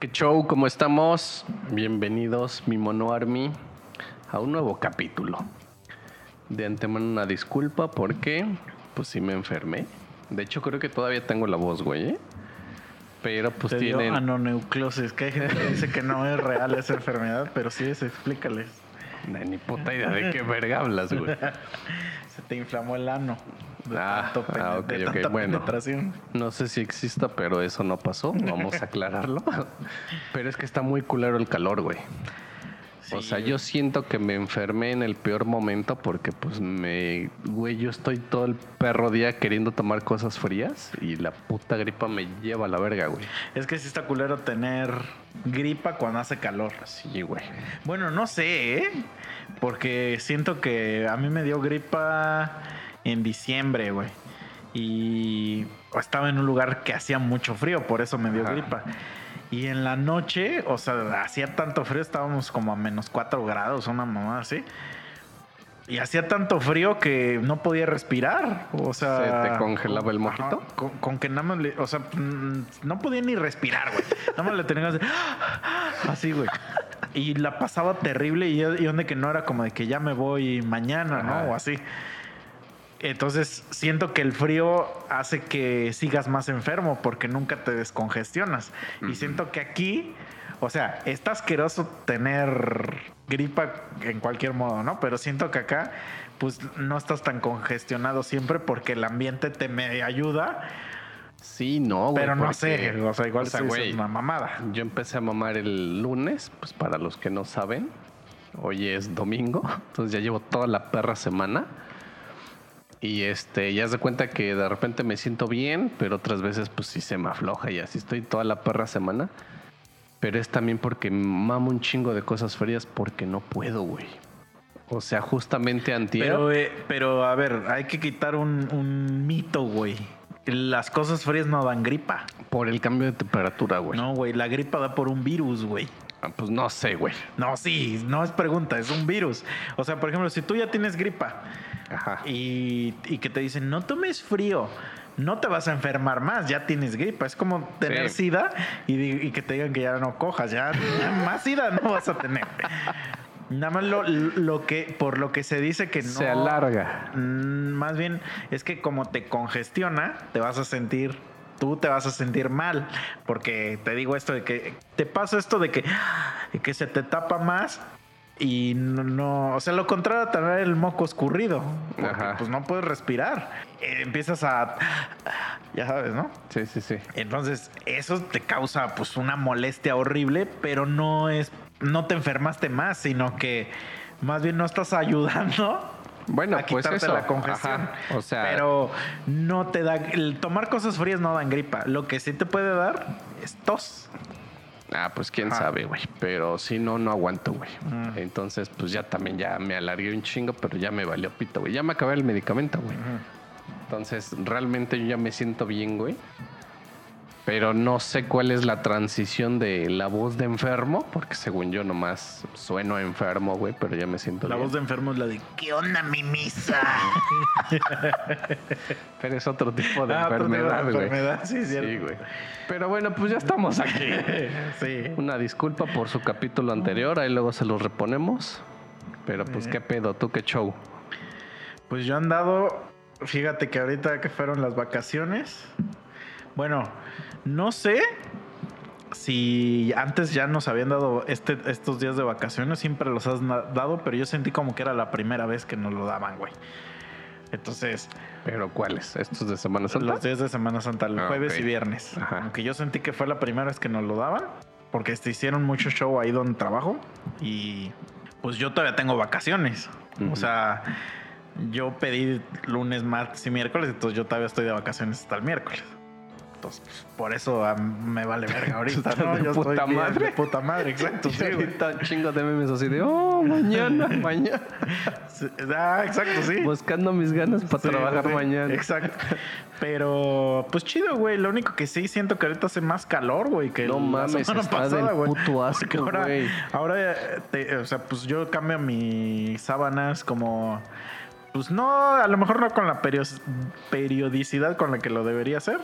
¿Qué show? ¿Cómo estamos? Bienvenidos, mi Mono Army, a un nuevo capítulo. De antemano una disculpa porque, pues sí me enfermé. De hecho, creo que todavía tengo la voz, güey. ¿eh? Pero pues Te dio tienen... anonucleosis, que hay gente que dice que no es real esa enfermedad, pero sí es, explícales. Ni puta idea de qué verga hablas, güey. Se te inflamó el ano. De Ah, tanto ah, de bueno. No sé si exista, pero eso no pasó. Vamos a aclararlo. Pero es que está muy culero el calor, güey. O sea, yo siento que me enfermé en el peor momento porque, pues, me. Güey, yo estoy todo el perro día queriendo tomar cosas frías y la puta gripa me lleva a la verga, güey. Es que sí está culero tener gripa cuando hace calor. Sí, güey. Bueno, no sé, ¿eh? Porque siento que a mí me dio gripa en diciembre, güey. Y estaba en un lugar que hacía mucho frío, por eso me dio Ajá. gripa. Y en la noche, o sea, hacía tanto frío, estábamos como a menos 4 grados, una mamá así. Y hacía tanto frío que no podía respirar. O sea. ¿Se te congelaba el mojito? con, con que nada más le. O sea, mm, no podía ni respirar, güey. Nada más le tenía hacer. Así, güey. Y la pasaba terrible. Y, y donde que no era como de que ya me voy mañana, Ajá. ¿no? O así. Entonces siento que el frío hace que sigas más enfermo porque nunca te descongestionas. Y siento que aquí, o sea, está asqueroso tener gripa en cualquier modo, ¿no? Pero siento que acá, pues no estás tan congestionado siempre porque el ambiente te me ayuda, Sí, no, güey. pero no sé, o sea, igual o sea, es una mamada. Yo empecé a mamar el lunes, pues para los que no saben, hoy es domingo, entonces ya llevo toda la perra semana. Y este, ya se cuenta que de repente me siento bien, pero otras veces pues sí se me afloja y así estoy toda la perra semana. Pero es también porque mamo un chingo de cosas frías porque no puedo, güey. O sea, justamente antier... Pero, eh, pero a ver, hay que quitar un, un mito, güey. Las cosas frías no dan gripa. por el cambio de temperatura, güey. No, güey, la gripa da por un virus, güey. Ah, Pues no sé, güey. No, sí, no es pregunta, es un virus. O sea, por ejemplo, si tú ya tienes gripa Ajá. y, y que te dicen, no tomes frío, no te vas a enfermar más, ya tienes gripa. Es como tener Sí. sida y, y que te digan que ya no cojas, ya, ya más sida no vas a tener. Nada más lo, lo que, por lo que se dice que no. Se alarga. Mm, Más bien es que como te congestiona, te vas a sentir, tú te vas a sentir mal. Porque te digo esto de que te pasa esto de que, de que se te tapa más y no, no- o sea, lo contrario a tener el moco escurrido. Porque Ajá. pues no puedes respirar. Eh, empiezas a, ya sabes, ¿no? Sí, sí, sí. Entonces, eso te causa pues una molestia horrible, pero no es, no te enfermaste más, sino que más bien no estás ayudando Bueno, a pues eso. la congestión. Ajá. O sea, pero no te da, el tomar cosas frías no dan gripa. Lo que sí te puede dar es tos. Ah, pues quién sabe, güey. Pero si no, no aguanto, güey. Mm. Entonces, pues ya también ya me alargué un chingo, pero ya me valió pito, güey. Ya me acabé el medicamento, güey. Entonces, realmente yo ya me siento bien, güey. Pero no sé cuál es la transición de la voz de enfermo, porque según yo nomás sueno enfermo, güey, pero ya me siento La bien. voz de enfermo es la de ¿Qué onda, mi misa? Pero es otro tipo de Ah, otro tipo de enfermedad, güey. enfermedad, sí, cierto. Sí, güey. Pero bueno, pues ya estamos aquí. sí. Una disculpa por su capítulo anterior, ahí luego se los reponemos. Pero pues qué pedo, tú qué show. Pues yo he andado, fíjate que ahorita que fueron las vacaciones, bueno, no sé si antes ya nos habían dado este, estos días de vacaciones, siempre los has dado, pero yo sentí como que era la primera vez que nos lo daban, güey. Entonces, Pero ¿cuáles? ¿Estos de Semana Santa? los días de Semana Santa, el Ah, jueves y viernes. Ajá. Aunque yo sentí que fue la primera vez que nos lo daban, porque se hicieron mucho show ahí donde trabajo y pues yo todavía tengo vacaciones. O sea, yo pedí lunes, martes y miércoles, entonces yo todavía estoy de vacaciones hasta el miércoles. Por eso ah, me vale verga ahorita, ¿no? Yo puta estoy madre. puta madre, exacto. Sí, ahorita chingo de memes así de, oh, mañana, mañana. Sí, Ah, exacto, sí. Buscando mis ganas para Sí, trabajar sí, mañana. Exacto. Pero, pues chido, güey. Lo único que sí siento que ahorita hace más calor, güey, que No la mames, semana está pasada, güey. puto asco, ahora, güey. ahora eh, te- o sea, pues yo cambio mis sábanas como. Pues no, a lo mejor no con la perio- periodicidad con la que lo debería hacer,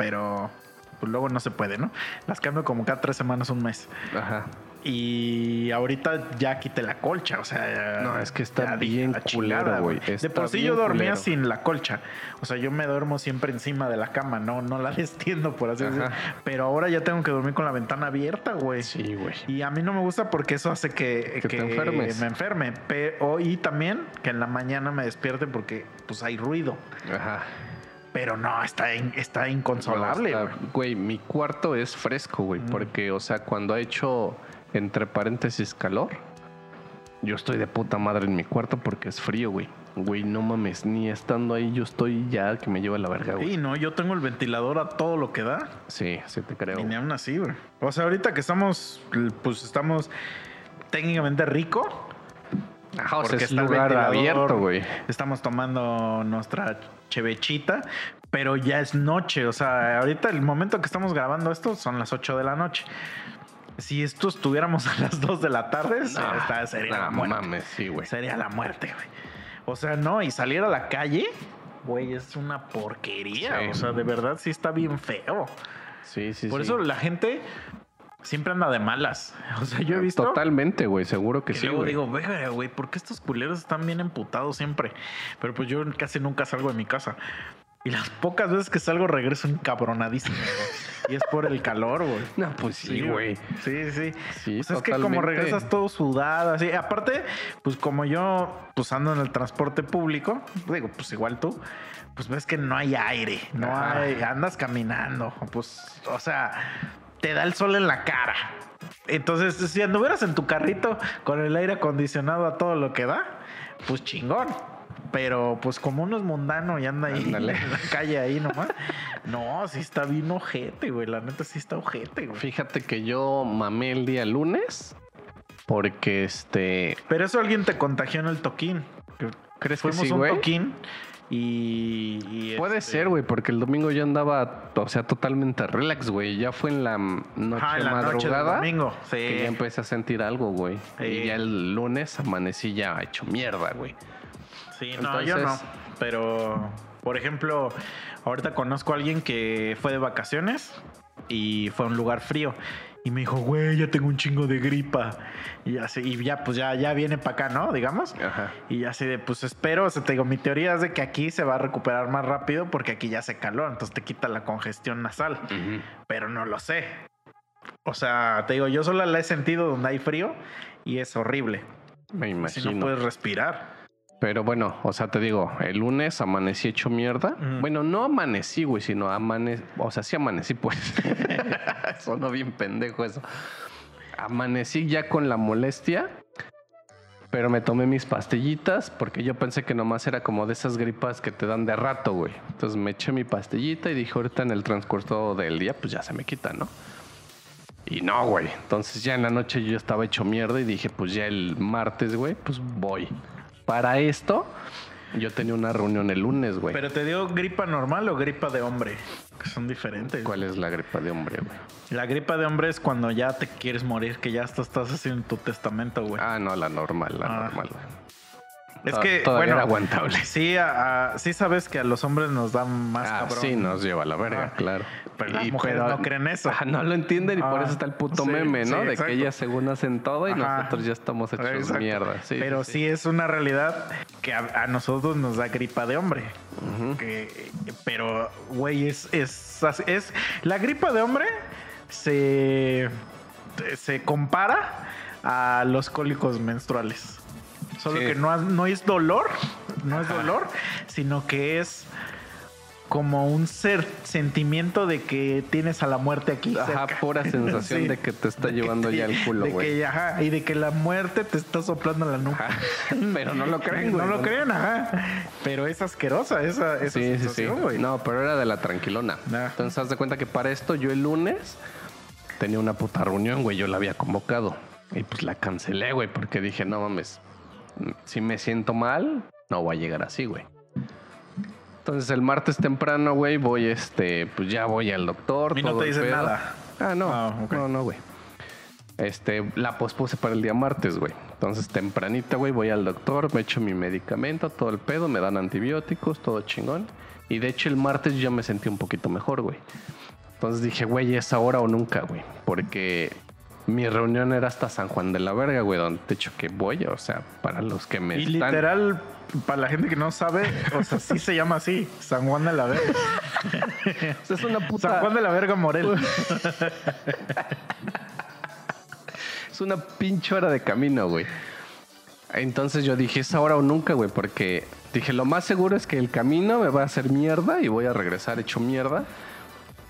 pero pues luego no se puede, ¿no? Las cambio como cada tres semanas, un mes. Ajá. Y ahorita ya quité la colcha, o sea. No, es que está bien "La culero, güey. De por sí yo dormía culero. sin la colcha. O sea, yo me duermo siempre encima de la cama, no, no la destiendo, por así decirlo. Pero ahora ya tengo que dormir con la ventana abierta, güey. Sí, güey. Y a mí no me gusta porque eso hace que, Que te enfermes. me enferme. Pero, y también que en la mañana me despierte porque pues hay ruido. Ajá. Pero no, está, in- está inconsolable. No, güey. está- güey, mi cuarto es fresco, güey, Mm. porque, o sea, cuando ha hecho, entre paréntesis, calor, yo estoy de puta madre en mi cuarto porque es frío, güey. Güey, no mames, ni estando ahí yo estoy ya que me lleva la verga, güey. Sí, no, yo tengo el ventilador a todo lo que da. Sí, sí te creo. Y ni aún así, güey. O sea, ahorita que estamos, pues estamos técnicamente rico. Ajá, o sea, porque es está lugar abierto, güey. Estamos tomando nuestra chevechita, pero ya es noche. O sea, ahorita el momento que estamos grabando esto son las 8 de la noche. Si esto estuviéramos a las 2 de la tarde, esta sería la muerte. Sería la. O sea, no, y salir a la calle, güey, es una porquería. Sí. O sea, de verdad sí está bien feo. Sí, sí, Por sí. eso la gente siempre anda de malas. O sea, yo he visto. Totalmente, güey, seguro que Y sí, luego güey. digo, "Verga, güey, ¿por qué estos culeros están bien emputados siempre? Pero pues yo casi nunca salgo de mi casa. Y las pocas veces que salgo regreso encabronadísimo. Y es por el calor, güey. No, pues sí, güey. Sí, sí. Sí, Pues es que como regresas todo sudado, así. Aparte, pues como yo, pues ando en el transporte público, digo, pues igual tú, pues ves que no hay aire, no Ajá. hay, andas caminando, pues, o sea, te da el sol en la cara. Entonces, si anduvieras en tu carrito con el aire acondicionado a todo lo que da, pues chingón. Pero pues como uno es mundano y anda ahí Ándale. en la calle ahí nomás. No, sí está bien ojete, güey. La neta sí está ojete, güey. Fíjate que yo mamé el día lunes porque este Pero eso alguien te contagió en el toquín. ¿Crees que Fuimos sí, un güey? toquín y, y, Puede este, ser, güey, porque el domingo yo andaba, o sea, totalmente relax, güey. Ya fue en la noche Ajá, en la noche del madrugada domingo. Sí. que ya empecé a sentir algo, güey. Sí. Y ya el lunes amanecí ya hecho mierda, güey. Sí, no, yo no. Pero, por ejemplo, ahorita conozco a alguien que fue de vacaciones y fue a un lugar frío. Y me dijo, güey, ya tengo un chingo de gripa. Y así, y ya, pues ya, ya viene para acá, ¿no? Digamos. Ajá. Y así de, pues espero, o sea, te digo, mi teoría es de que aquí se va a recuperar más rápido porque aquí ya hace calor, entonces te quita la congestión nasal. Pero no lo sé. O sea, te digo, yo solo la he sentido donde hay frío y es horrible. Me Si imagino. no puedes respirar. Pero bueno, o sea, te digo, el lunes amanecí hecho mierda. Bueno, no amanecí, güey, sino amanecí. O sea, sí amanecí, pues. Sonó bien pendejo eso. Amanecí ya con la molestia, pero me tomé mis pastillitas porque yo pensé que nomás era como de esas gripas que te dan de rato, güey. Entonces me eché mi pastillita y dije, ahorita en el transcurso del día, pues ya se me quita, ¿no? Y no, güey. Entonces ya en la noche yo estaba hecho mierda y dije, pues ya el martes, güey, pues voy. Para esto, yo tenía una reunión el lunes, güey. Pero te dio gripa normal o gripa de hombre, que son diferentes. ¿Cuál es la gripa de hombre, güey? La gripa de hombre es cuando ya te quieres morir, que ya estás, estás haciendo tu testamento, güey. Ah, no, la normal, la Ah. normal, güey. Es to- que, todavía bueno, era aguantable. Sí, a- a- sí sabes que a los hombres nos da más Ah, cabrón. sí, nos lleva a la verga, Ah, claro. pero las mujeres no creen eso. Ah, no lo entienden y por Ah, eso está el puto sí, meme, ¿no? sí, de exacto. que ellas según hacen todo y Ajá. nosotros ya estamos hechos Exacto. mierda. Sí, Pero sí, es una realidad que a, a nosotros nos da gripa de hombre. Que- pero, güey, es, es, es. La gripa de hombre se, se compara a los cólicos menstruales. Solo Sí. que no, no es dolor, no es dolor, sino que es como un ser, sentimiento de que tienes a la muerte aquí. Ajá, cerca. pura sensación Sí. de que te está De llevando te- ya el culo, güey. ajá, y de que la muerte te está soplando la nuca. Ajá. Pero no lo creen, güey. No lo creen, ajá. Pero es asquerosa esa, esa Sí, sí, sí. sensación, güey. No, pero era de la tranquilona. Entonces, haz de cuenta que para esto yo el lunes tenía una puta reunión, güey. Yo la había convocado. Y pues la cancelé, güey, porque dije, no mames, si me siento mal, no voy a llegar así, güey. Entonces el martes temprano, güey, voy, este, pues ya voy al doctor. Y no te dicen nada. Ah, no. Ah. No, no, güey. Este, la pospuse para el día martes, güey. Entonces, tempranita, güey, voy al doctor, me echo mi medicamento, todo el pedo, me dan antibióticos, todo chingón. Y de hecho, el martes yo me sentí un poquito mejor, güey. Entonces dije, güey, es ahora o nunca, güey. Porque mi reunión era hasta San Juan de la Verga, güey, donde de hecho que voy, o sea, para los que me Y están- literal, para la gente que no sabe, o sea, sí se llama así, San Juan de la Verga. O sea, es una puta San Juan de la Verga Morel. es una pinche hora de camino, güey. Entonces yo dije, es ahora o nunca, güey, porque dije, lo más seguro es que el camino me va a hacer mierda y voy a regresar hecho mierda,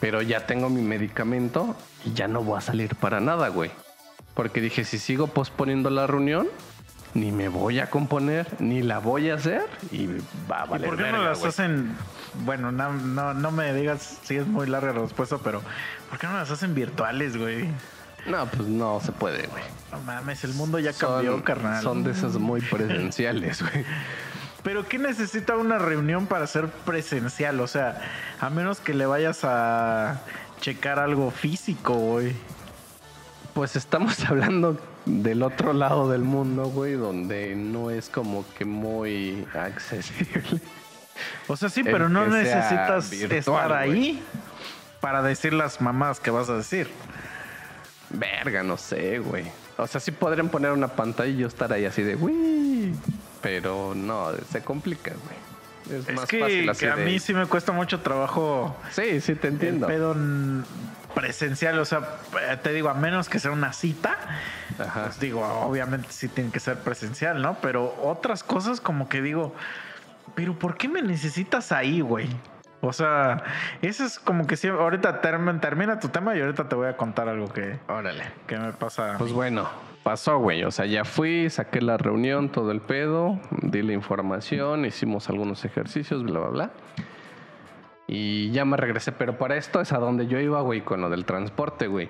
pero ya tengo mi medicamento y ya no voy a salir para nada, güey. Porque dije, si sigo posponiendo la reunión, ni me voy a componer, ni la voy a hacer y va a ¿Y valer por qué no las hacen? Bueno, no, no, no me digas si es muy larga la respuesta, pero ¿por qué no las hacen virtuales, güey? No, pues no se puede, güey. No mames, el mundo ya cambió, Son, carnal. son de esas muy presenciales, güey. Pero ¿qué necesita una reunión para ser presencial? O sea, a menos que le vayas a checar algo físico, güey. Pues estamos hablando del otro lado del mundo, güey, donde no es como que muy accesible. O sea, sí, pero no necesitas virtual, estar güey. ahí para decir las mamás que vas a decir. Verga, no sé, güey. O sea, sí podrían poner una pantalla y yo estar ahí así de, uy, pero no, se complica, güey. Es, Es más que, fácil así que a de- mí sí me cuesta mucho trabajo Sí, sí te entiendo. el pedo presencial. O sea, eh, te digo, a menos que sea una cita, Ajá. pues digo, obviamente sí tiene que ser presencial, ¿no? Pero otras cosas como que digo, pero ¿por qué me necesitas ahí, güey? O sea, eso es como que siempre, ahorita term- termina tu tema y ahorita te voy a contar algo que, Órale. que me pasa. Pues bueno, pasó, güey. O sea, ya fui, saqué la reunión, todo el pedo, di la información, hicimos algunos ejercicios, bla, bla, bla. Y ya me regresé, pero para esto es a donde yo iba, güey, con lo del transporte, güey.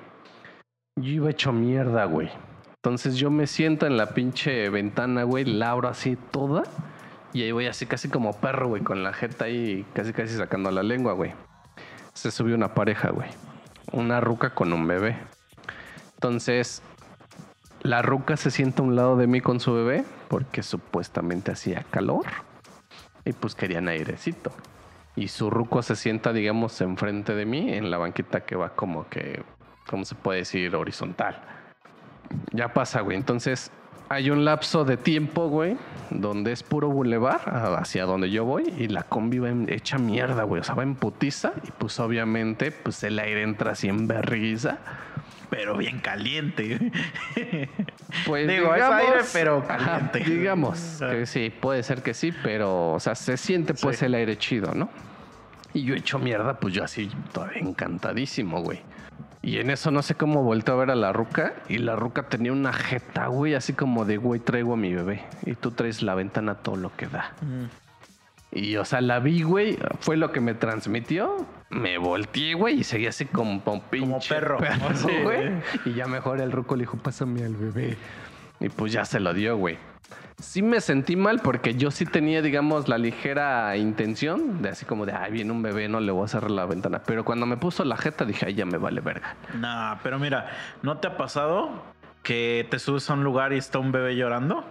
Yo iba hecho mierda, güey. Entonces yo me siento en la pinche ventana, güey, la así toda. Y ahí voy así casi como perro, güey, con la jeta ahí casi casi sacando la lengua, güey. Se subió una pareja, güey. Una ruca con un bebé. Entonces, la ruca se sienta a un lado de mí con su bebé porque supuestamente hacía calor y pues querían airecito. Y su ruco se sienta, digamos, enfrente de mí en la banquita que va como que, ¿cómo se puede decir? Horizontal. Ya pasa, güey. Entonces, hay un lapso de tiempo, güey, donde es puro bulevar hacia donde yo voy y la combi va en- hecha mierda, güey. O sea, va en putiza y pues obviamente pues el aire entra así en berriza. pero bien caliente. Pues Digo, es aire, pero caliente. digamos que sí, puede ser que sí, pero, o sea, se siente pues Sí. el aire chido, ¿no? Y yo hecho mierda, pues yo así, todavía encantadísimo, güey. Y en eso no sé cómo volteé a ver a la ruca y la ruca tenía una jeta, güey, así como de, güey, traigo a mi bebé y tú traes la ventana todo lo que da. Y, o sea, la vi, güey, fue lo que me transmitió. Me volteé, güey, y seguí así como, como pinche perro. Sí, güey. Y ya mejor el ruco le dijo, pásame al bebé. Y pues ya se lo dio, güey. Sí me sentí mal porque yo sí tenía, digamos, la ligera intención de así como de, ay, viene un bebé, no le voy a cerrar la ventana. Pero cuando me puso la jeta dije, ay, ya me vale verga. Nah, pero mira, ¿no te ha pasado que te subes a un lugar y está un bebé llorando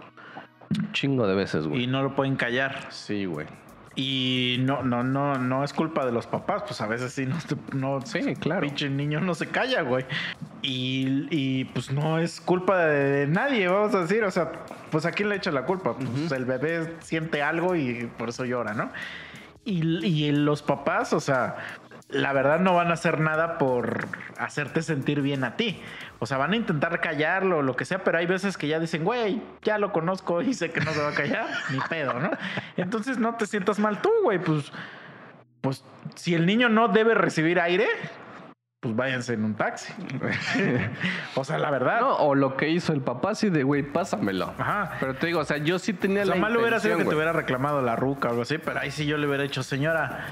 Chingo de veces, y güey. no lo pueden callar? Sí, güey. Y no, no, no, no es culpa de los papás, pues a veces sí, no, no Sí, claro. pinche niño no se calla, güey. Y, y, pues no es culpa de, nadie, vamos a decir, o sea, pues a quién le echa la culpa, pues el bebé siente algo y por eso llora, ¿no? Y, y los papás, o sea, la verdad no van a hacer nada por hacerte sentir bien a ti. O sea, van a intentar callarlo o lo que sea, pero hay veces que ya dicen, güey, ya lo conozco y sé que no se va a callar, ni pedo, ¿no? Entonces no te sientas mal tú, güey, pues, pues si el niño no debe recibir aire, pues váyanse en un taxi. o sea, la verdad. No, o lo que hizo el papá, sí, de, güey, pásamelo. Ajá. Pero te digo, o sea, yo sí tenía O sea, la mal hubiera sido que te hubiera reclamado la ruca o algo así, pero ahí sí yo le hubiera dicho, señora,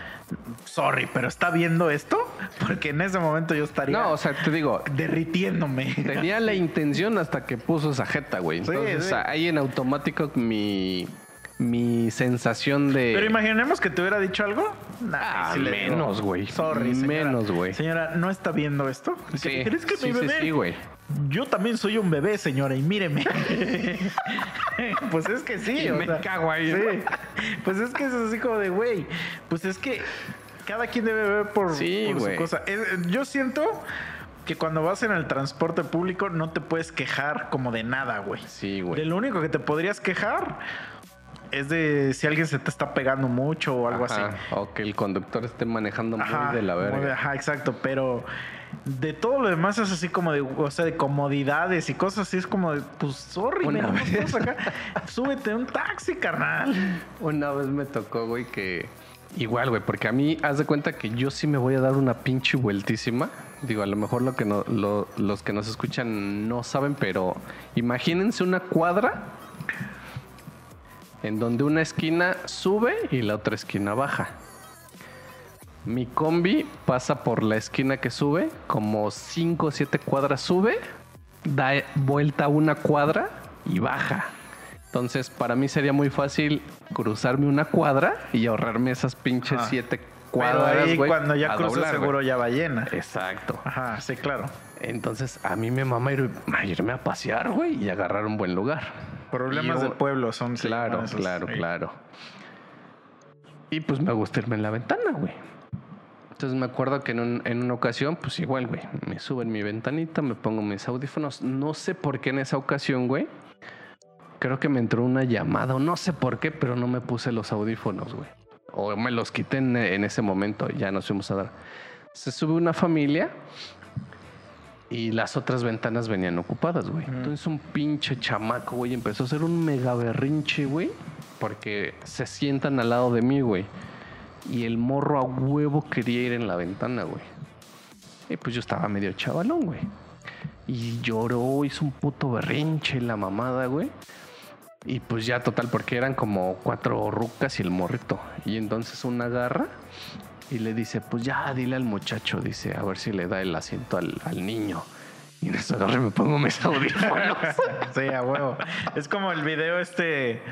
sorry, pero ¿está viendo esto? Porque en ese momento yo estaría No, o sea, te digo, derritiéndome. Tenía la intención hasta que puso esa jeta, güey. Sí, Entonces, sí. ahí en automático mi, mi sensación de. Pero imaginemos que te hubiera dicho algo. Nah, Ah, sí menos, güey. Sorry, señora. Menos, güey. Señora, ¿no está viendo esto? Sí, ¿Crees que sí, mi sí, bebé? sí, güey. Yo también soy un bebé, señora, y míreme. pues es que sí. Y o me sea, cago ahí, sí. Pues es que es así como de, güey, pues es que cada quien debe ver por, Sí, por su cosa. Eh, eh, Yo siento que cuando vas en el transporte público no te puedes quejar como de nada, güey. Sí, De güey. lo único que te podrías quejar es de si alguien se te está pegando mucho o algo Ajá, así. O que el conductor esté manejando muy Ajá, de la verga. de- ajá, exacto, pero de todo lo demás es así como de, o sea, de comodidades y cosas así, es como de, pues, sorry, Una vez. acá, súbete un taxi, carnal. Una vez me tocó, güey, que igual, güey, porque a mí, haz de cuenta que yo sí me voy a dar una pinche vueltísima. Digo, a lo mejor lo que no, lo- los que nos escuchan no saben, pero imagínense una cuadra en donde una esquina sube y la otra esquina baja. Mi combi pasa por la esquina que sube, como 5 o 7 cuadras sube, da vuelta una cuadra y baja. Entonces, para mí sería muy fácil cruzarme una cuadra y ahorrarme esas pinches Ajá. 7 Pero cuadras, ahí güey, cuando ya cruzas seguro ya va llena. Exacto. Ajá, sí, claro. Entonces, a mí me mama ir, irme a pasear, güey, y agarrar un buen lugar. Problemas Y yo- de pueblo son Claro, esos, claro, sí. claro. Y pues me gusta irme en la ventana, güey. Entonces me acuerdo que en, un- en una ocasión, pues igual, güey, me subo en mi ventanita, me pongo mis audífonos. No sé por qué en esa ocasión, güey. Creo que me entró una llamada o no sé por qué, pero no me puse los audífonos, güey. O me los quité en, en ese momento, ya nos fuimos a dar. Se sube una familia y las otras ventanas venían ocupadas, güey. Entonces un pinche chamaco, güey, empezó a hacer un mega berrinche, güey, porque se sientan al lado de mí, güey. Y el morro a huevo quería ir en la ventana, güey. Y pues yo estaba medio chavalón, güey. Y lloró, hizo un puto berrinche la mamada, güey. Y pues ya total, porque eran como cuatro rucas y el morrito. Y entonces una agarra y le dice, pues ya, dile al muchacho, dice, a ver si le da el asiento al, niño. Y en eso agarré me pongo mis audífonos. Sí, a huevo. Es como el video este.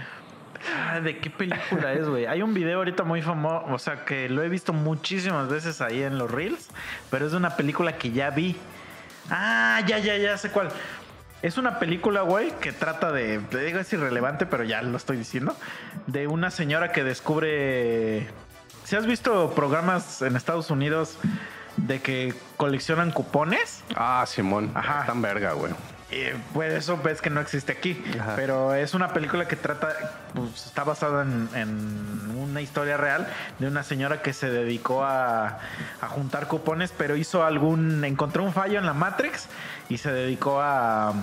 Ah, ¿De qué película es, güey? Hay un video ahorita muy famoso, o sea, que lo he visto muchísimas veces ahí en los Reels, pero es de una película que ya vi. Ah, ya, ya, ya sé cuál. Es una película, güey, que trata de. Te digo, es irrelevante, pero ya lo estoy diciendo. De una señora que descubre. ¿Si has visto programas en Estados Unidos de que coleccionan cupones? ah, Simón. Ajá. Tan verga, güey. Eh, pues eso ves que no existe aquí. Ajá. Pero es una película que trata, pues, está basada en, en una historia real de una señora que se dedicó a, a juntar cupones, pero hizo algún, encontró un fallo en la Matrix y se dedicó a, a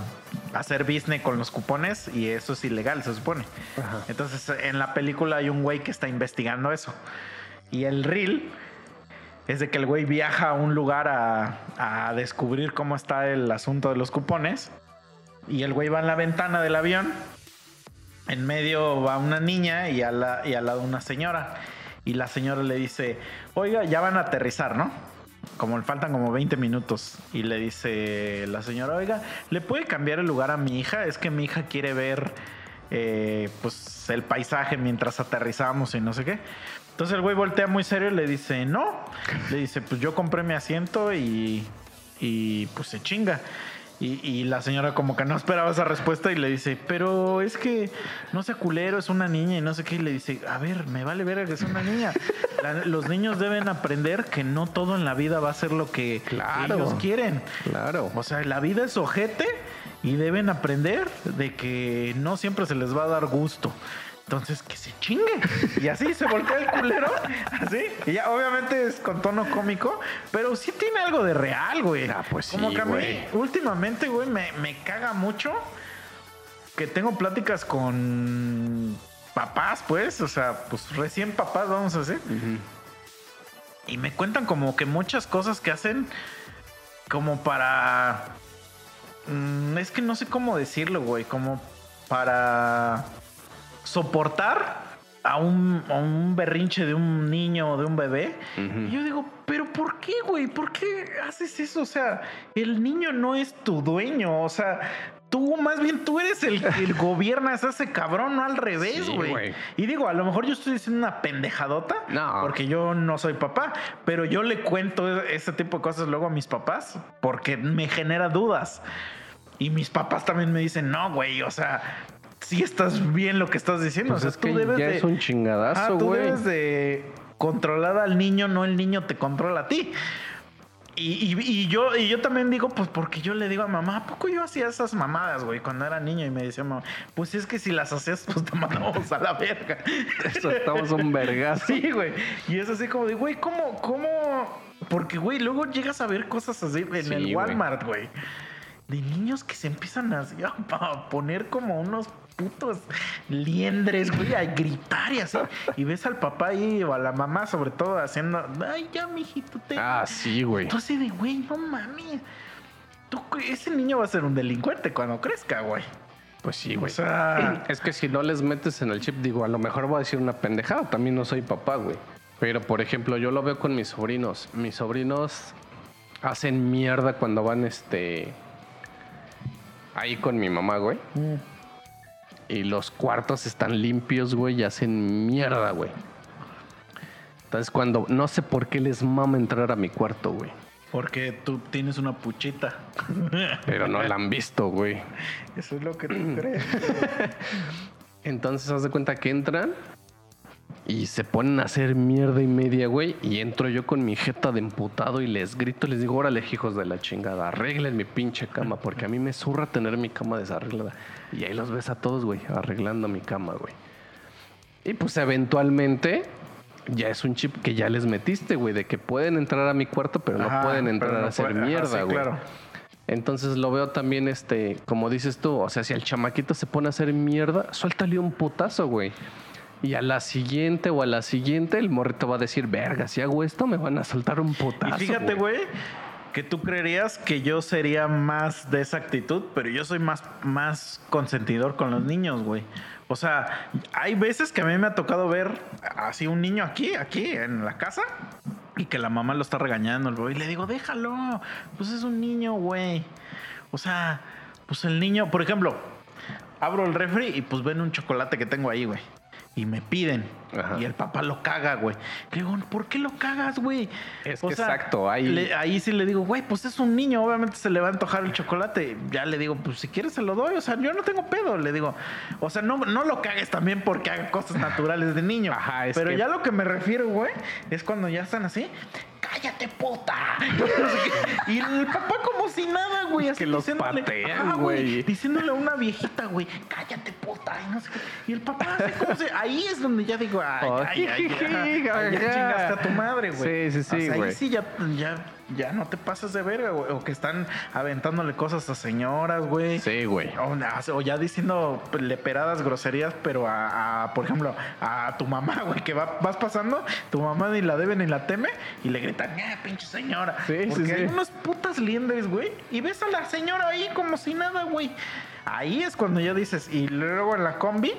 hacer business con los cupones y eso es ilegal, se supone. Ajá. Entonces en la película hay un güey que está investigando eso. Y el reel es de que el güey viaja a un lugar a, a descubrir cómo está el asunto de los cupones. Y el güey va en la ventana del avión. En medio va una niña y, a la, y al lado una señora. Y la señora le dice, oiga, ya van a aterrizar, ¿no? Como le faltan como 20 minutos. Y le dice la señora, oiga, ¿le puede cambiar el lugar a mi hija? Es que mi hija quiere ver eh, pues el paisaje mientras aterrizamos y no sé qué. Entonces el güey voltea muy serio y le dice, no. Le dice, pues yo compré mi asiento y, y pues se chinga. Y, y la señora como que no esperaba esa respuesta y le dice, pero es que no sea culero, es una niña y no sé qué. Y le dice, a ver, me vale ver que es una niña. La- los niños deben aprender que no todo en la vida va a ser lo que Claro. ellos quieren. Claro. O sea, la vida es ojete y deben aprender de que no siempre se les va a dar gusto. Entonces, que se chingue. Y así se voltea el culero. Así. Y ya, obviamente es con tono cómico, pero sí tiene algo de real, güey. Ah, pues Como sí, que a mí, últimamente, güey, me, me caga mucho que tengo pláticas con papás, pues. O sea, pues recién papás, vamos a decir. Ujú. Y me cuentan como que muchas cosas que hacen como para... mm, es que no sé cómo decirlo, güey. Como para soportar a un, a un berrinche de un niño o de un bebé. Y yo digo, pero ¿por qué, güey? ¿Por qué haces eso? O sea, el niño no es tu dueño. O sea, tú más bien tú eres el que gobiernas a ese cabrón, no al revés, güey. y digo, a lo mejor yo estoy diciendo una pendejadota. No. Porque yo no soy papá. Pero yo le cuento ese tipo de cosas luego a mis papás porque me genera dudas. Y mis papás también me dicen, no, güey, o sea, si estás bien lo que estás diciendo. Pues o sea, es tú que debes ya de... es un Ah, chingadazo, tú güey. debes de controlar al niño, no el niño te controla a ti. Y, y- y yo, y yo también digo, pues porque yo le digo a mamá, ¿a poco yo hacía esas mamadas, güey, cuando era niño? Y me decía, mamá, pues es que si las hacías, pues te mandamos a la verga. Eso estamos un vergazo. Sí, güey. Y es así como de, güey, ¿cómo, cómo? Porque, güey, luego llegas a ver cosas así en Sí, el. Walmart, güey. De niños que se empiezan así a poner como unos putos liendres, güey, a gritar y así. Y ves al papá ahí o a la mamá, sobre todo, haciendo, ay, ya, mijito, te. Ah, sí, güey. Así de, güey, no mames. Tú, ese niño va a ser un delincuente cuando crezca, güey. Pues sí, O güey. sea, Es que si no les metes en el chip, digo, a lo mejor voy a decir una pendejada. También no soy papá, güey. Pero, por ejemplo, yo lo veo con mis sobrinos. Mis sobrinos hacen mierda cuando van, este... Ahí con mi mamá, güey. mm, Y los cuartos están limpios, güey, y hacen mierda, güey. Entonces, cuando... No sé por qué les mama entrar a mi cuarto, güey. porque tú tienes una puchita. Pero no la han visto, güey. Eso es lo que tú crees. Entonces, haz de cuenta que entran y se ponen a hacer mierda y media, güey. Y entro yo con mi jeta de emputado y les grito, les digo, órale, hijos de la chingada, arreglen mi pinche cama, porque a mí me zurra tener mi cama desarreglada. Y ahí los ves a todos, güey, arreglando mi cama, güey. Y pues eventualmente ya es un chip que ya les metiste, güey, de que pueden entrar a mi cuarto, pero no Ajá, pueden entrar no a hacer puede- mierda, sí, güey. claro. Entonces lo veo también, este, como dices tú, o sea, si el chamaquito se pone a hacer mierda, suéltale un putazo, güey. Y a la siguiente o a la siguiente, el morrito va a decir, verga, si hago esto, me van a soltar un Y putazo. fíjate, güey, que tú creerías que yo sería más de esa actitud, pero yo soy más, más consentidor con los niños, güey. O sea, hay veces que a mí me ha tocado ver así un niño aquí, aquí en la casa, y que la mamá lo está regañando, güey, y le digo, déjalo, pues es un niño, güey. O sea, pues el niño, por ejemplo, abro el refri y pues ven un chocolate que tengo ahí, güey. Y me piden. Ajá. Y el papá lo caga, güey. Le digo, ¿por qué lo cagas, güey? Es que exacto, ahí- le- ahí sí le digo, güey, pues es un niño, obviamente se le va a antojar el chocolate. Ya le digo, pues si quieres se lo doy. O sea, yo no tengo pedo. Le digo, o sea, no, no lo cagues también porque haga cosas naturales de niño. Ajá, es Pero que- ya lo que me refiero, güey, es cuando ya están así. ¡Cállate, puta! Y el papá como si nada, güey. así que los diciéndole- patean, Ajá, güey. Diciéndole a una viejita, güey, cállate, puta. Y, no sé qué. y el papá así como se... Ahí es donde ya digo, ay, ay, ay, ay, ya, ya chingaste a tu madre, güey. Sí, sí, sí, O sea, güey. Ahí sí ya, ya, ya no te pasas de verga, güey. O que están aventándole cosas a señoras, güey. Sí, güey. O, o ya diciendo leperadas groserías, pero a, a, por ejemplo, a tu mamá, güey, que va, vas pasando, tu mamá ni la debe ni la teme, y le gritan, ¡eh, pinche señora! Sí, sí, Porque hay sí. unos putas liendres, güey, y ves a la señora ahí como si nada, güey. Ahí es cuando ya dices, y luego en la combi,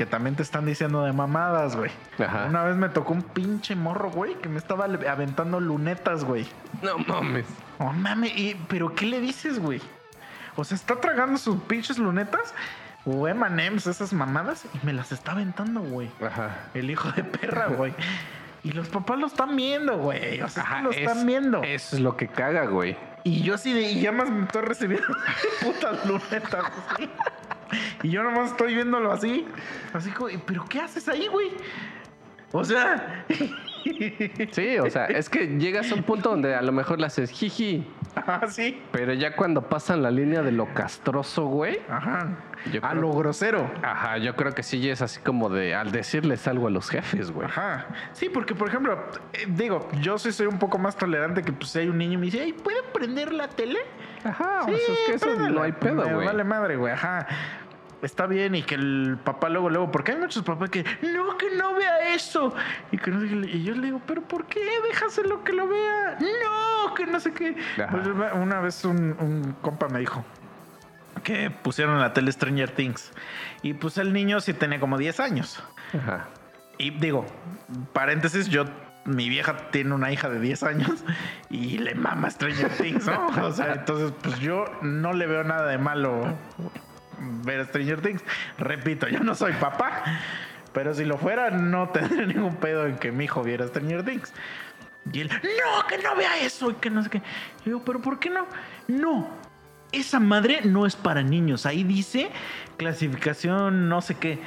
que también te están diciendo de mamadas, güey. Ajá. Una vez me tocó un pinche morro, güey, que me estaba aventando lunetas, güey. No mames. Oh, mames, y- pero ¿qué le dices, güey? O sea, está tragando sus pinches lunetas o M&M's, esas mamadas, y me las está aventando, güey. Ajá. El hijo de perra, güey. Y los papás lo están viendo, güey. O sea, Ajá, lo están viendo. Eso es lo que caga, güey. Y yo así de, y ya más me estoy recibiendo putas lunetas. así. Y yo nomás estoy viéndolo así. Así como, ¿pero qué haces ahí, güey? O sea, Sí, o sea, es que llegas a un punto donde a lo mejor le haces jiji, así. pero ya cuando pasan la línea de lo castroso, güey. Ajá. Yo a creo- lo grosero. Ajá, yo creo que sí es así como de al decirles algo a los jefes, güey. Ajá. Sí, porque por ejemplo, eh, digo, yo sí soy un poco más tolerante que pues si hay un niño y me dice, "Ey, ¿puedo prender la tele? Ajá, Sí, o sea, es que eso no hay pedo, güey. vale madre, güey. Ajá. Está bien y que el papá luego, luego, porque hay muchos papás que, no, que no vea eso. Y, que y yo le digo, pero ¿por qué? Déjaselo que lo vea. No, que no sé qué. Pues, una vez un, un compa me dijo que pusieron en la tele Stranger Things. Y pues el niño sí tenía como 10 años. Ajá. Y digo, paréntesis, yo, mi vieja tiene una hija de 10 años y le mama Stranger Things, ¿no? O sea, entonces, pues yo no le veo nada de malo ver Stranger Things. Repito, yo no soy papá, pero si lo fuera, no tendría ningún pedo en que mi hijo viera Stranger Things. Y él, no, que no vea eso y que no sé qué. Y digo, pero ¿por qué no? No, esa madre no es para niños. Ahí dice clasificación no sé qué.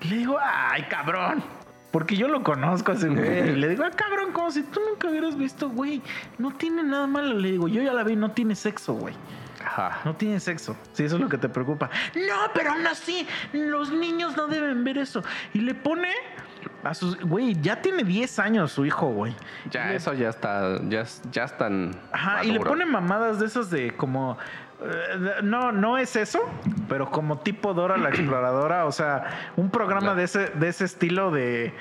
Y le digo, ay, cabrón. Porque yo lo conozco a ese güey. Y le digo, ah, cabrón, como si tú nunca hubieras visto, güey. No tiene nada malo. Le digo, yo ya la vi, no tiene sexo, güey. Ajá. No tiene sexo. Sí, eso es lo que te preocupa. No, pero aún así, los niños no deben ver eso. Y le pone a sus. Güey, ya tiene 10 años su hijo, güey. Ya, le- eso ya está, ya, ya están. Ajá, y le pone mamadas de esos de como. eh, no, no es eso, pero como tipo Dora la exploradora, o sea, un programa de ese, de ese estilo de.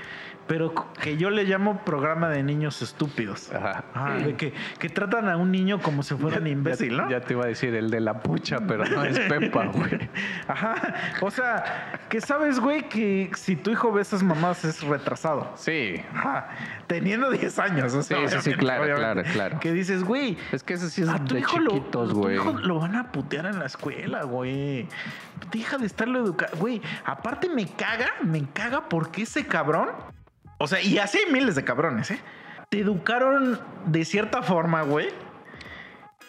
Pero que yo le llamo programa de niños estúpidos. Ajá. Ajá, de que, que tratan a un niño como si fuera un imbécil, ya, ¿no? ya te iba a decir el de la pucha, pero no es Pepa, güey. Ajá. O sea, que sabes, güey, que si tu hijo ve esas mamás es retrasado. Sí. Ajá. Teniendo 10 años. o sea, Sí, sí, sí, claro, claro, claro. Que dices, güey, Es que ese sí es a tu de hijo, chiquitos, tu güey. hijo lo van a putear en la escuela, güey. Deja de estarlo educando. Güey, aparte me caga, me caga porque ese cabrón. O sea, y así hay miles de cabrones, ¿eh? Te educaron de cierta forma, güey.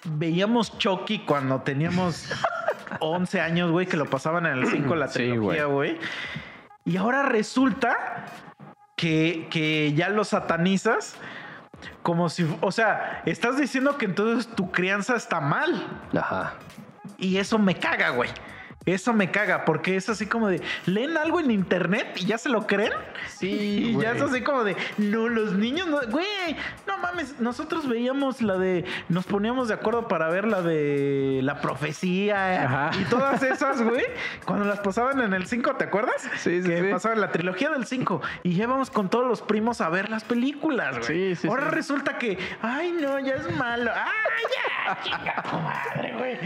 Veíamos Chucky cuando teníamos 11 años, güey, que lo pasaban en el 5 la Sí, trilogía, güey. Y ahora resulta que, que ya lo satanizas como si, o sea, estás diciendo que entonces tu crianza está mal. Ajá. Y eso me caga, güey. Eso me caga, porque es así como de, leen algo en internet y ya se lo creen. Sí, Y ya es así como de, no, los niños, no, güey, no mames, nosotros veíamos la de, nos poníamos de acuerdo para ver la de la profecía Ajá. y todas esas, güey, cuando las pasaban en el 5, ¿te acuerdas? Sí, sí, Que sí. pasaban la trilogía del 5 y ya íbamos con todos los primos a ver las películas, güey. Sí, sí, Ahora sí. resulta que, ay, no, ya es malo. Ay, ya, chinga tu madre, güey.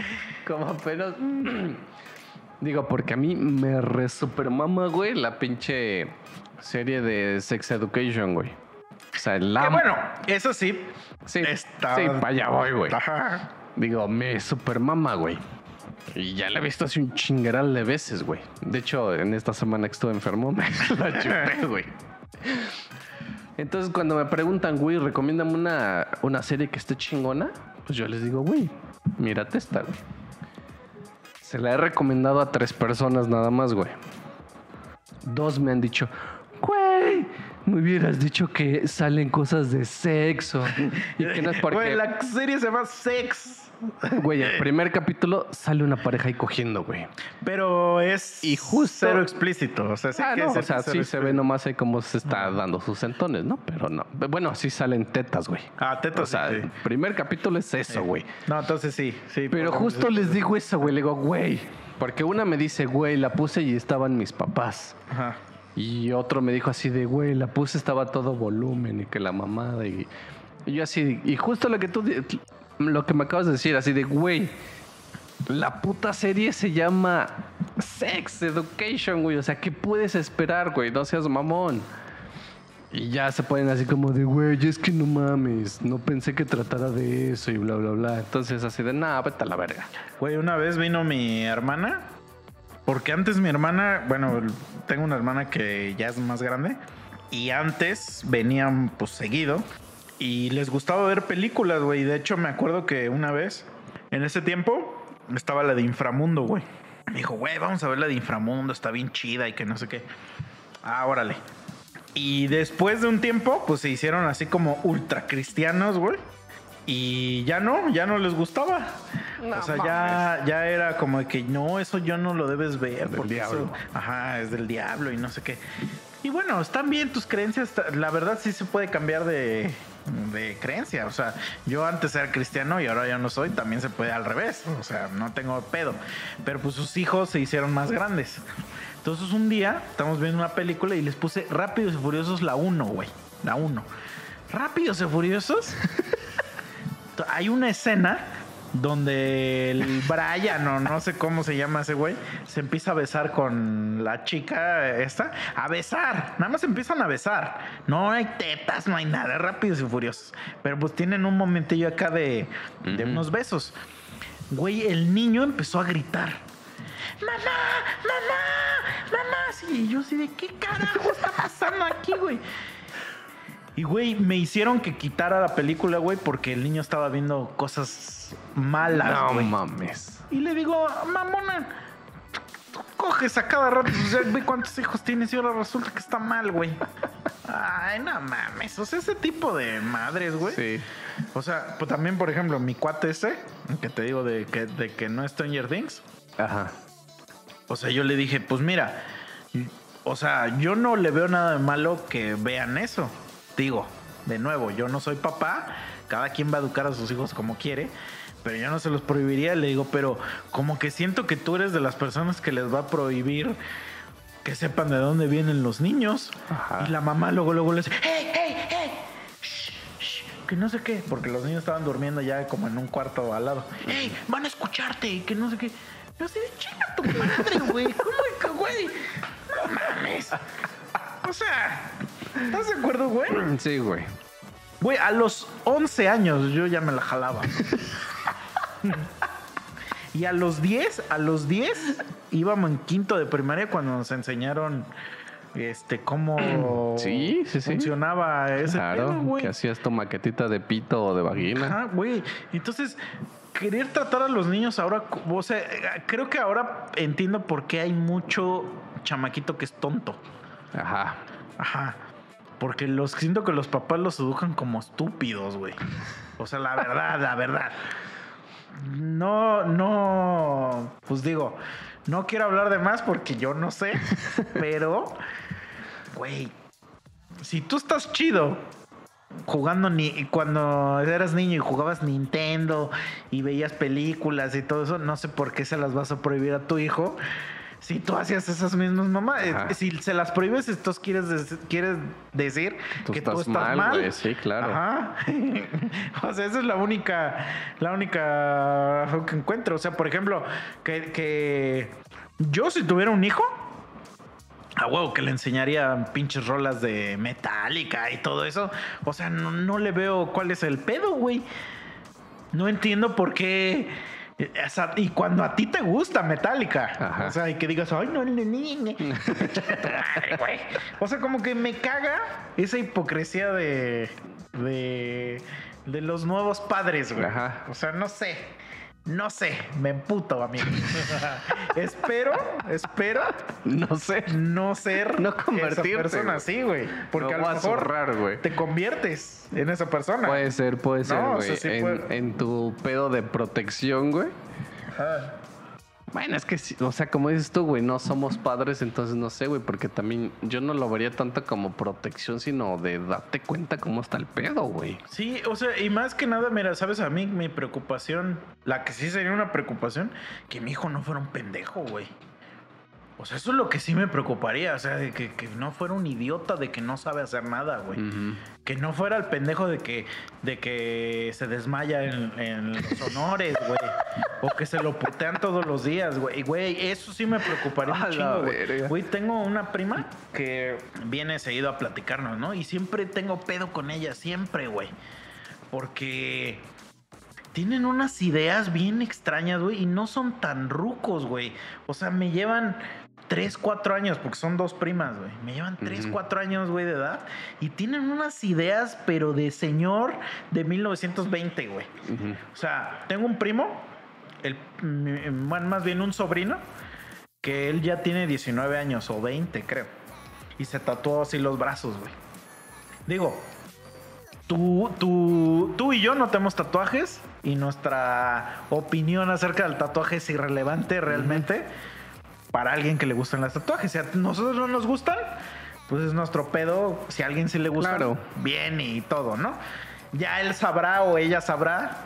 Como apenas. Digo, porque a mí me re super mama, güey, la pinche serie de Sex Education, güey. O sea, la. Que bueno, eso sí. sí, está- sí, para allá voy, güey. Ajá. Digo, me super mama, güey. Y ya la he visto así un chingeral de veces, güey. De hecho, en esta semana que estuve enfermo, me la chupé, güey. Entonces, cuando me preguntan, güey, recomiéndame una, una serie que esté chingona, pues yo les digo, güey, mírate esta, güey. Se la he recomendado a tres personas nada más, güey. Dos me han dicho, güey, me hubieras dicho que salen cosas de sexo. Y que no es porque... Güey, la serie se llama Sex. Güey, el primer capítulo sale una pareja ahí cogiendo, güey. Pero es Y justo- cero explícito. O sea, sí Ah, que no, es o sea, sí se ve nomás ahí cómo se está dando sus entones, ¿no? Pero no. Bueno, sí salen tetas, güey. Ah, tetas, O sea, sí, el primer capítulo es eso, güey. No, entonces sí, sí. Pero justo les digo eso, güey. Le digo, güey. Porque una me dice, güey, la puse y estaban mis papás. Ajá. Y otro me dijo así de, güey, la puse, estaba todo volumen y que la mamada. Y, y yo así, y justo lo que tú, lo que me acabas de decir, así de, güey, la puta serie se llama Sex Education, güey. O sea, ¿qué puedes esperar, güey? No seas mamón. Y ya se ponen así como de, güey, es que no mames, no pensé que tratara de eso y bla, bla, bla. Entonces, así de, nah, vete a la verga. Güey, una vez vino mi hermana. Porque antes mi hermana, bueno, tengo una hermana que ya es más grande. Y antes venían pues seguido. Y les gustaba ver películas, güey. De hecho, me acuerdo que una vez, en ese tiempo, estaba la de Inframundo, güey. Me dijo, güey, vamos a ver la de Inframundo, está bien chida y que no sé qué. Ah, órale. Y después de un tiempo, pues se hicieron así como ultra cristianos, güey. Y ya no, ya no les gustaba. No o sea, ya, ya era como de que no, eso yo no lo debes ver. Del porque diablo. eso- ajá, es del diablo y no sé qué. Y bueno, están bien tus creencias. La verdad sí se puede cambiar de, de creencia. O sea, yo antes era cristiano y ahora ya no soy. También se puede al revés. O sea, no tengo pedo. Pero pues sus hijos se hicieron más grandes. Entonces un día estamos viendo una película y les puse Rápidos y Furiosos la 1, güey. La 1. Rápidos y Furiosos. Hay una escena donde el Brian o no sé cómo se llama ese güey se empieza a besar con la chica esta. A besar nada más empiezan a besar. No hay tetas no hay nada rápidos y furiosos. Pero pues tienen un momentillo acá de, de unos besos. Güey el niño empezó a gritar. Mamá mamá mamá sí y yo así de qué carajo está pasando aquí güey y, güey, me hicieron que quitara la película, güey, porque el niño estaba viendo cosas malas, No güey. mames. Y le digo, mamona, tú coges a cada rato, o sea, ve cuántos hijos tienes y ahora resulta que está mal, güey. Ay, no mames. O sea, ese tipo de madres, güey. Sí. O sea, pues también, por ejemplo, mi cuate ese, que te digo de que, de que no es Stranger Things. Ajá. O sea, yo le dije, pues mira, o sea, yo no le veo nada de malo que vean eso. Digo, de nuevo, yo no soy papá, cada quien va a educar a sus hijos como quiere, pero yo no se los prohibiría. Le digo, pero como que siento que tú eres de las personas que les va a prohibir que sepan de dónde vienen los niños. Ajá. Y la mamá luego, luego les dice, ¡hey, hey, hey! Shh, shh, Que no sé qué, porque los niños estaban durmiendo ya como en un cuarto al lado. ¡Hey! Van a escucharte y que no sé qué. Yo así de chinga tu madre, güey. ¿Cómo que, güey? No mames. O sea, ¿estás de acuerdo, güey? Sí, güey. Güey, a los 11 años yo ya me la jalaba. y a los 10, a los 10 íbamos en quinto de primaria cuando nos enseñaron este cómo Sí, sí, sí. funcionaba ese Claro, pedo, güey. que hacías tu maquetita de pito o de vagina. Ajá, güey. Entonces, querer tratar a los niños ahora, o sea, creo que ahora entiendo por qué hay mucho chamaquito que es tonto. Ajá. Ajá. Porque los siento que los papás los educan como estúpidos, güey. O sea, la verdad, la verdad. No, no. Pues digo, no quiero hablar de más porque yo no sé. pero, güey, si tú estás chido jugando ni cuando eras niño y jugabas Nintendo y veías películas y todo eso, no sé por qué se las vas a prohibir a tu hijo. Si tú hacías esas mismas mamás, Ajá. si se las prohíbes, entonces quieres, quieres decir Tú que tú estás mal, sí, claro. Ajá. o sea, esa es la única, la única que encuentro. O sea, por ejemplo, que, que yo si tuviera un hijo, a huevo que le enseñaría pinches rolas de Metallica y todo eso. O sea, no, no le veo cuál es el pedo, güey. No entiendo por qué. Y cuando a ti te gusta Metallica, Ajá. o sea, y que digas, ay, no, no, no, no". Madre, güey. O sea, como que me caga esa hipocresía de. de. de los nuevos padres, güey. Ajá. O sea, no sé. No sé, me emputo, amigo. espero, espero No sé. no ser No esa convertirte, persona güey. así, güey. Porque Lo a lo mejor zurrar, te conviertes en esa persona. Puede ser, puede ser, No, o güey. sea, sí en, puede. en tu pedo de protección, güey. Ajá. Bueno, es que, o sea, como dices tú, güey, no somos padres, entonces no sé, güey, porque también yo no lo vería tanto como protección, sino de darte cuenta cómo está el pedo, güey. Sí, o sea, y más que nada, mira, sabes, a mí mi preocupación, la que sí sería una preocupación, que mi hijo no fuera un pendejo, güey. O sea, eso es lo que sí me preocuparía, o sea, de que, que no fuera un idiota de que no sabe hacer nada, güey. Que no fuera el pendejo de que, de que se desmaya en, en los honores, güey. o que se lo putean todos los días, güey. Y, Güey, eso sí me preocuparía un chingo, güey. Güey, tengo una prima que viene seguido a platicarnos, ¿no? Y siempre tengo pedo con ella, siempre, güey. Porque tienen unas ideas bien extrañas, güey, y no son tan rucos, güey. O sea, me llevan 3, 4 años, porque son dos primas, güey. Me llevan 3, Ujú. 4 años, güey, de edad. Y tienen unas ideas, pero de señor de 1920, güey. O sea, tengo un primo, el, más bien un sobrino, que él ya tiene 19 años o 20, creo. Y se tatuó así los brazos, güey. Digo, tú, tú, tú y yo no tenemos tatuajes y nuestra opinión acerca del tatuaje es irrelevante realmente para alguien que le gustan los tatuajes. Si a nosotros no nos gustan, pues es nuestro pedo. Si a alguien sí le gusta, Claro. bien y todo, ¿no? Ya él sabrá o ella sabrá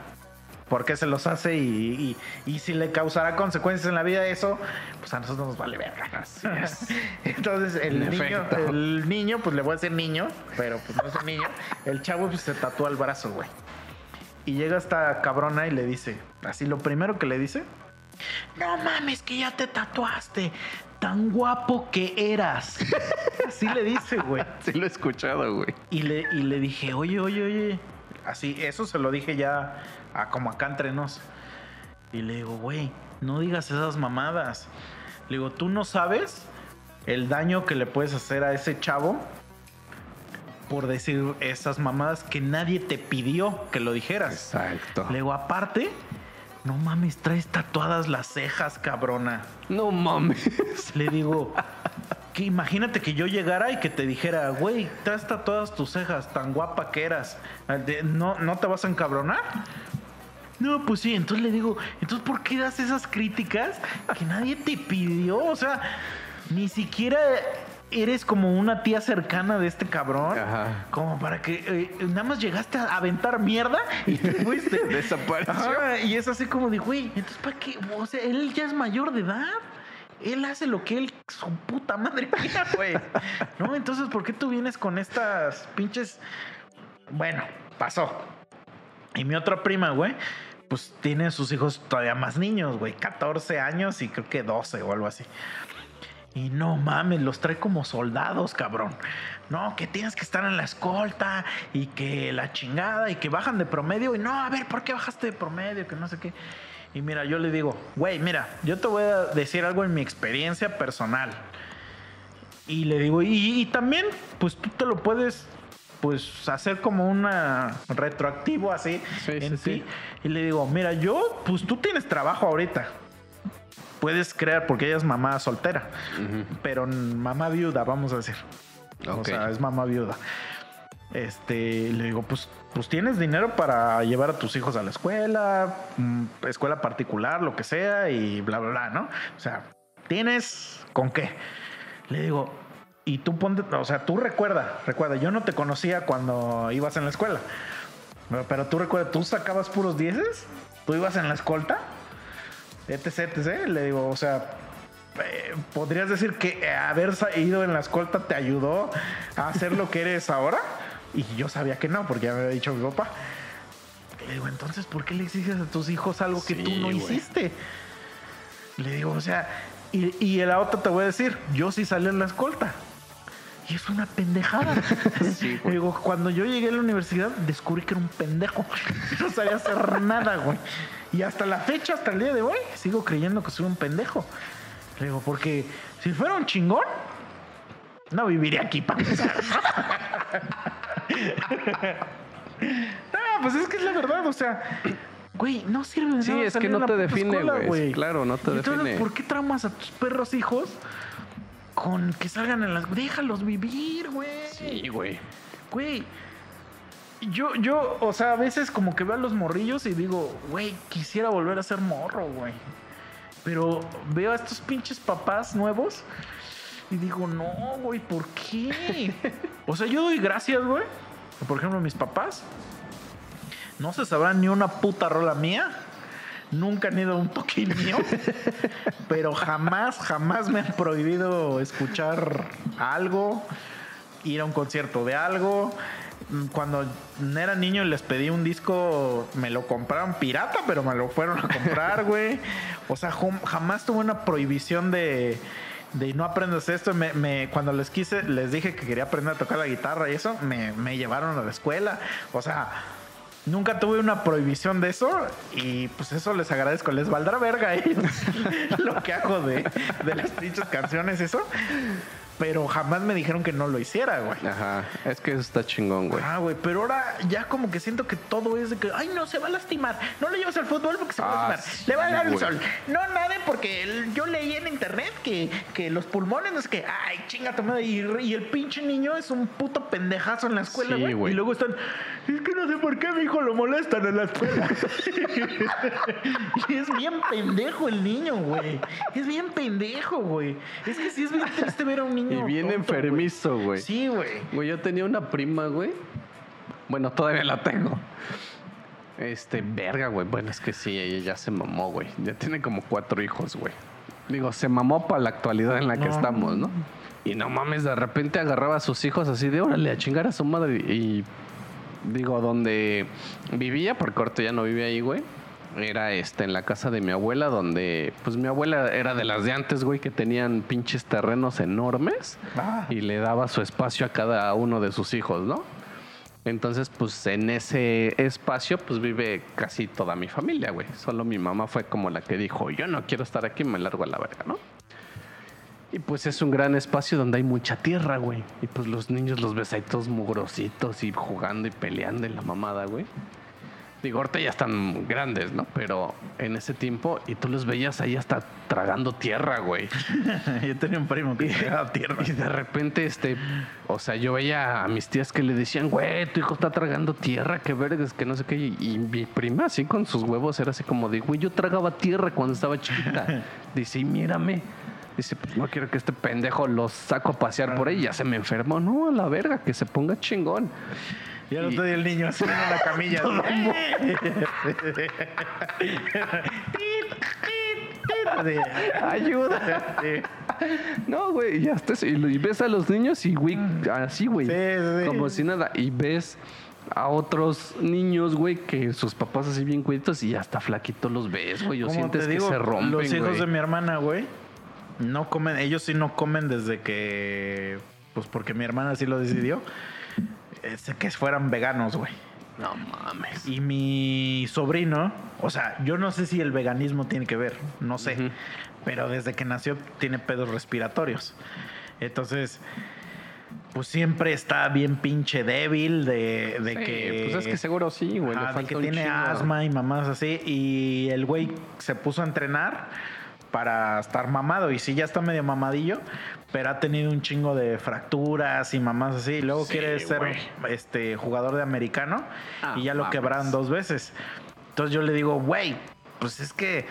por qué se los hace y, y- y si le causará consecuencias en la vida eso, pues a nosotros nos vale verga. Entonces el En niño, efecto. el niño, pues le voy a decir niño, pero pues no es un niño. El chavo pues, se tatúa el brazo, güey. Y llega esta cabrona y le dice, así lo primero que le dice, no mames que ya te tatuaste, tan guapo que eras. así le dice, güey. Sí lo he escuchado, güey. Y le, y le dije, oye, oye, oye. Así, eso se lo dije ya a como acá entre nos. Y le digo, güey, no digas esas mamadas. Le digo, tú no sabes el daño que le puedes hacer a ese chavo por decir esas mamadas que nadie te pidió que lo dijeras. Exacto. Le digo, aparte, no mames, traes tatuadas las cejas, cabrona. No mames. Le digo, que imagínate que yo llegara y que te dijera, güey, traes tatuadas tus cejas, tan guapa que eras. ¿No, ¿No te vas a encabronar? No, pues sí, entonces le digo, entonces ¿por qué das esas críticas que nadie te pidió? O sea, ni siquiera eres como una tía cercana de este cabrón. Ajá. Como para que eh, nada más llegaste a aventar mierda y te fuiste. Desapareció. Ajá, y es así como de, güey, entonces ¿para qué? O sea, él ya es mayor de edad. Él hace lo que él, su puta madre quiera, güey. ¿No? Entonces, ¿por qué tú vienes con estas pinches... Bueno, pasó. Y mi otra prima, güey, pues tiene sus hijos todavía más niños, güey. 14 años y creo que 12 o algo así. Y no mames, los trae como soldados, cabrón. No, que tienes que estar en la escolta y que la chingada y que bajan de promedio. Y no, a ver, ¿por qué bajaste de promedio? Que no sé qué. Y mira, yo le digo, güey, mira, yo te voy a decir algo en mi experiencia personal. Y le digo, y, y también, pues tú te lo puedes, pues, hacer como una retroactivo así Sí, en sí, ti. sí. Y le digo, mira, yo, pues tú tienes trabajo ahorita. Puedes crear, porque ella es mamá soltera, Ujú. pero mamá viuda, vamos a decir. O Ok. sea, es mamá viuda. Este, le digo, pues, pues tienes dinero para llevar a tus hijos a la escuela, mm, escuela particular, lo que sea, y bla, bla, bla, ¿no? O sea, tienes con qué. Le digo, y tú ponte, o sea, tú recuerda, recuerda, yo no te conocía cuando ibas en la escuela, pero, pero tú recuerda, tú sacabas puros dieces, tú ibas en la escolta, etc, etc. Le digo, o sea, eh, podrías decir que haber ido en la escolta te ayudó a hacer lo que eres ahora. Y yo sabía que no, porque ya me había dicho mi papá. Le digo, entonces, ¿por qué le exiges a tus hijos algo que tú no hiciste? Le digo, o sea, y, y la otra te voy a decir, yo sí salí en la escolta. Y es una pendejada. Sí, Le güey. digo, cuando yo llegué a la universidad, descubrí que era un pendejo. No sabía hacer nada, güey. Y hasta la fecha, hasta el día de hoy, sigo creyendo que soy un pendejo. Le digo, porque si fuera un chingón, no viviría aquí para no, pues es que es la verdad, o sea, güey, no sirve de Sí, es que no a te define, güey. Claro, no te Entonces, define. ¿por qué traumas a tus perros hijos con que salgan en las... Déjalos vivir, güey. Sí, güey. Güey. Yo, yo, o sea, a veces como que veo a los morrillos y digo, güey, quisiera volver a ser morro, güey. Pero veo a estos pinches papás nuevos y digo, no, güey, ¿por qué? o sea, yo doy gracias, güey. Por ejemplo, mis papás no se sabrán ni una puta rola mía. Nunca han ido a un toquín mío. pero jamás, jamás me han prohibido escuchar algo, ir a un concierto de algo. Cuando era niño y les pedí un disco, me lo compraron pirata, pero me lo fueron a comprar, güey. O sea, jamás tuve una prohibición de, de no aprendes esto. Me, me- cuando les quise, les dije que quería aprender a tocar la guitarra y eso, me, me llevaron a la escuela. O sea, Nunca tuve una prohibición de eso y pues eso les agradezco. Les valdrá verga ellos lo que hago de, de las dichas canciones, eso. Pero jamás me dijeron que no lo hiciera, güey. Ajá. Es que eso está chingón, güey. Ah, güey, pero ahora ya como que siento que todo es de que, ay, no, se va a lastimar. No le llevas al fútbol porque se va Ah, a lastimar. sí, Le va a dar el sol. No nade porque yo leí en internet que, que los pulmones no es que, ay, chinga tu madre. Y, y el pinche niño es un puto pendejazo en la escuela, Sí, güey. güey. y luego están, es que no sé por qué a mi hijo lo molestan en la escuela. y es bien pendejo el niño, güey. Es bien pendejo, güey. Es que sí es bien triste ver a un niño. Y bien tonto, enfermizo, güey. Sí, güey. Güey, yo tenía una prima, güey. Bueno, todavía la tengo. Este, verga, güey. Bueno, es que sí, ella ya se mamó, güey. Ya tiene como cuatro hijos, güey. Digo, se mamó para la actualidad en la que No. estamos, ¿no? Y no mames, de repente agarraba a sus hijos así de órale, a chingar a su madre. Y digo, donde vivía, porque ahorita ya no vive ahí, güey. Era este, en la casa de mi abuela, donde, pues mi abuela era de las de antes, güey, que tenían pinches terrenos enormes Ah. y le daba su espacio a cada uno de sus hijos, ¿no? Entonces, pues en ese espacio, pues vive casi toda mi familia, güey. Solo mi mamá fue como la que dijo, yo no quiero estar aquí, me largo a la verga, ¿no? Y pues es un gran espacio donde hay mucha tierra, güey. Y pues los niños los ves ahí todos mugrositos y jugando y peleando en la mamada, güey. Digo, ahorita ya están grandes, ¿no? Pero en ese tiempo, y tú los veías ahí hasta tragando tierra, güey. yo tenía un primo que tragaba tierra. Y de repente, este, o sea, yo veía a mis tías que le decían, güey, tu hijo está tragando tierra, qué vergas, que no sé qué. Y mi prima, así con sus huevos, era así como de, güey, yo tragaba tierra cuando estaba chiquita. Dice, y mírame. Dice, pues no quiero que este pendejo los saco a pasear por ahí, ya se me enfermó. No, a la verga, que se ponga chingón. Y al otro día el niño así en la camilla. Ayuda. No, güey, ya estás. Y ves a los niños y, güey, así, güey. Sí, sí. Como si nada. Y ves a otros niños, güey, que sus papás así bien cuiditos y hasta flaquitos los ves, güey. Como sientes te que digo, se rompen, Los hijos de mi hermana, güey, no comen, ellos sí no comen desde que, pues porque mi hermana sí lo decidió, es que fueran veganos, güey. No mames. Y mi sobrino, o sea, yo no sé si el veganismo tiene que ver, no sé, pero desde que nació tiene pedos respiratorios. Entonces, pues siempre está bien pinche débil de, de Sí, que... Pues es que seguro sí, güey. Ajá, de que tiene chingo. asma y mamás así. Y el güey se puso a entrenar para estar mamado. Y sí, ya está medio mamadillo, pero ha tenido un chingo de fracturas y mamás así. Y luego Sí, quiere ser este jugador de americano Ah, y ya lo mames. quebraron dos veces. Entonces yo le digo, güey, pues es que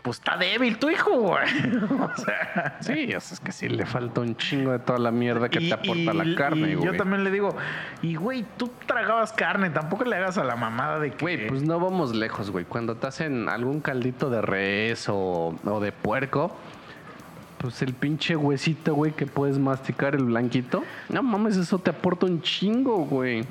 pues está débil tu hijo, güey. o sea, Sí, o sea, es que sí le falta un chingo de toda la mierda que y- te aporta y- la carne, y güey. Yo también le digo, y güey, tú tragabas carne, tampoco le hagas a la mamada de que. Güey, pues no vamos lejos, güey. Cuando te hacen algún caldito de res o, o de puerco, pues el pinche huesito, güey, que puedes masticar el blanquito. No mames, eso te aporta un chingo, güey.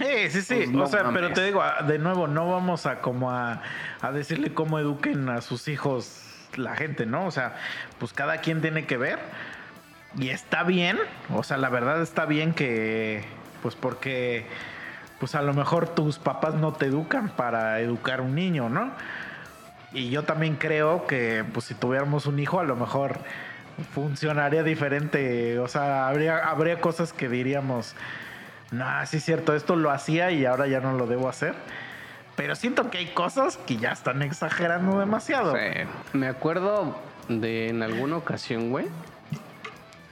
Eh, sí, sí. Pues no o sea, mames. pero te digo, de nuevo, no vamos a como a, a decirle cómo eduquen a sus hijos la gente, ¿no? O sea, pues cada quien tiene que ver. Y está bien. O sea, la verdad está bien que. Pues porque. Pues a lo mejor tus papás no te educan para educar un niño, ¿no? Y yo también creo que, pues si tuviéramos un hijo, a lo mejor funcionaría diferente. O sea, habría, habría cosas que diríamos. No, sí es cierto, esto lo hacía y ahora ya no lo debo hacer. Pero siento que hay cosas que ya están exagerando demasiado. Me acuerdo de en alguna ocasión, güey,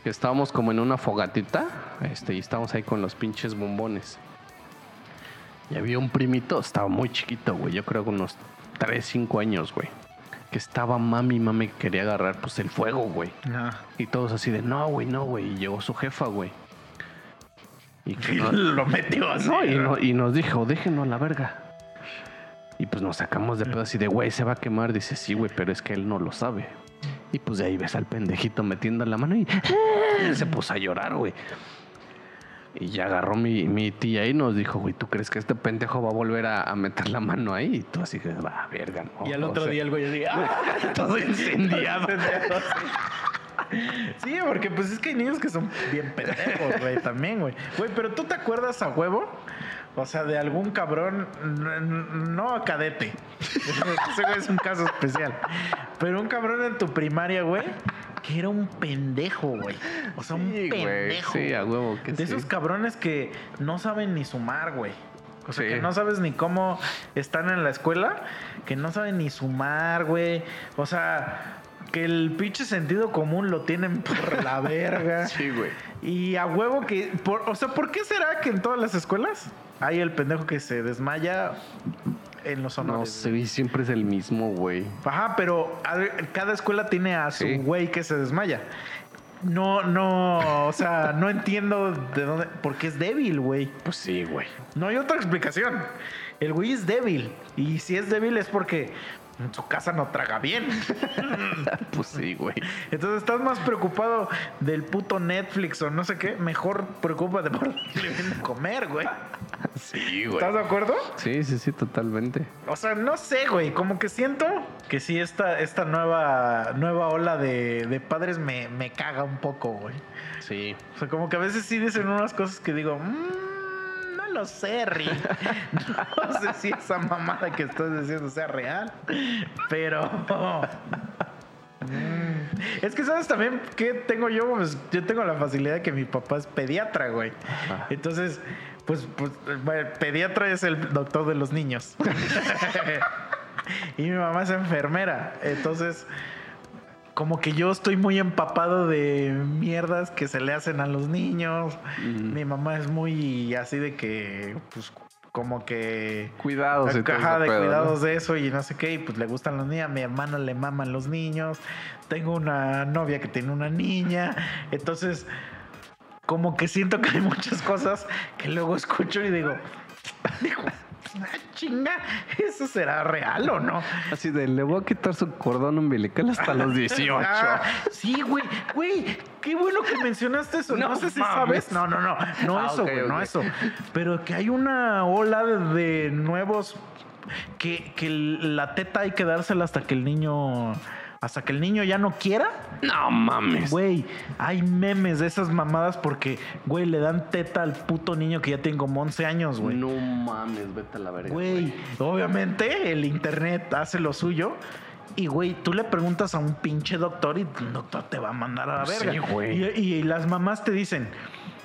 que estábamos como en una fogatita, este, y estábamos ahí con los pinches bombones. Y había un primito, estaba muy chiquito, güey, yo creo que unos 3, 5 años, güey, que estaba mami, mami, que quería agarrar pues el fuego, güey. No. Y todos así de, no, güey, no, güey. Y llegó su jefa, güey. Y, que no- lo metió así. no, y, ¿no? no- y nos dijo, déjenlo a la verga. Y pues nos sacamos de pedo así de, güey, se va a quemar. Dice, sí, güey, pero es que él no lo sabe. Y pues de ahí ves al pendejito metiendo la mano y se puso a llorar, güey. Y ya agarró mi, mi tía y nos dijo, güey, ¿tú crees que este pendejo va a volver a, a meter la mano ahí? Y tú así que, va, verga, no. Y al O otro sea, día el güey así, ¡ah! todo incendiado. Sí, porque pues es que hay niños que son bien pendejos, güey, también, güey. Güey, pero tú te acuerdas a huevo? O sea, de algún cabrón, no a cadete. Ese güey es un caso especial. Pero un cabrón en tu primaria, güey, que era un pendejo, güey. O sea, un Sí, pendejo. sí, a huevo que De sí. esos cabrones que no saben ni sumar, güey. O sea, Sí. que no sabes ni cómo están en la escuela, que no saben ni sumar, güey. O sea, que el pinche sentido común lo tienen por la verga. Sí, güey. Y a huevo que. por- o sea, ¿por qué será que en todas las escuelas hay el pendejo que se desmaya en los honores? No sé, siempre es el mismo, güey. Ajá, pero cada escuela tiene a su Sí. güey que se desmaya. No, no, o sea, no entiendo de dónde. Porque es débil, güey. Pues sí, güey. No hay otra explicación. El güey es débil. Y si es débil es porque en su casa no traga bien. Pues sí, güey. Entonces estás más preocupado del puto Netflix o no sé qué. Mejor preocúpate por comer, güey. Sí, güey. ¿Estás de acuerdo? Sí, sí, sí, totalmente. O sea, no sé, güey. Como que siento que sí, esta, esta nueva, nueva ola de, de padres me, me caga un poco, güey. Sí. O sea, como que a veces sí dicen unas cosas que digo, "Mm, no lo sé, Rick. No sé si esa mamada que estás diciendo sea real, pero. Mm. Es que sabes también que tengo yo, pues yo tengo la facilidad de que mi papá es pediatra, güey. Ajá. Entonces, pues, pues bueno, pediatra es el doctor de los niños. y mi mamá es enfermera. Entonces, como que yo estoy muy empapado de mierdas que se le hacen a los niños. Mi mamá es muy así de que, pues, como que cuidados caja de cuidados de eso y no sé qué y pues le gustan los niños a mi hermana le maman los niños tengo una novia que tiene una niña entonces como que siento que hay muchas cosas que luego escucho y digo digo Ah, chinga, ¿eso será real o no? Así de, le voy a quitar su cordón umbilical hasta los 18. Ah, sí, güey, güey, qué bueno que mencionaste eso. No, sé si sabes. No, no, no, no ah, eso, güey, no eso. Pero que hay una ola de nuevos que, que la teta hay que dársela hasta que el niño hasta que el niño ya no quiera. No mames. Güey, hay memes de esas mamadas porque, güey, le dan teta al puto niño que ya tiene como 11 años, güey. No mames, vete a la verga. Güey, obviamente el internet hace lo suyo. Y, güey, tú le preguntas a un pinche doctor y el doctor te va a mandar a la verga. Sí, güey. Y, las mamás te dicen,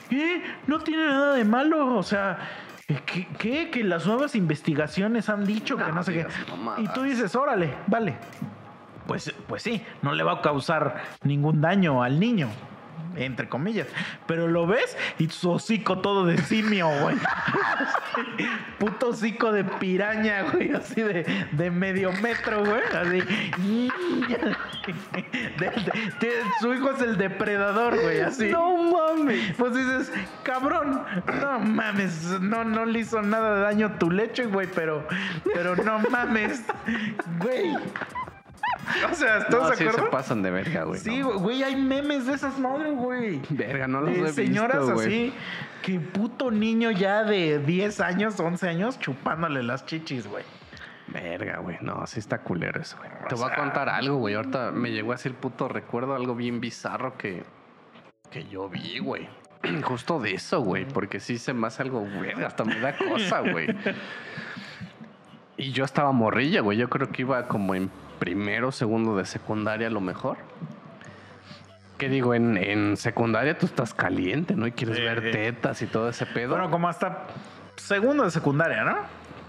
¿qué? No tiene nada de malo. O sea, ¿qué? ¿qué? Que las nuevas investigaciones han dicho que no sé qué. Y tú dices, órale, vale pues, pues sí, no le va a causar ningún daño al niño entre comillas. Pero lo ves y su hocico todo de simio, güey. Puto hocico de piraña, güey, así de, de medio metro, güey. Así. su hijo es el depredador, güey, así. No mames. Pues dices, cabrón, no mames, no, no le hizo nada de daño tu leche, güey, pero, pero no mames, güey. O sea, ¿estás no, sí se pasan de verga, güey. Sí, güey, hay memes de esas madres, güey. Verga, no los de he señoras así, que puto niño ya de 10 años, 11 años, chupándole las chichis, güey. Verga, güey. No, sí está culero eso, güey. Te voy a contar algo, güey. Ahorita me llegó así el puto recuerdo, algo bien bizarro que, que yo vi, güey. Justo de eso, güey. Porque sí se me hace algo, güey. Hasta me da cosa, güey. Y yo estaba morrilla, güey. Yo creo que iba como en primero, segundo de secundaria a lo mejor. ¿Qué digo? En, secundaria tú estás caliente, ¿no? Y quieres ver tetas y todo ese pedo. Bueno, como hasta segundo de secundaria, ¿no?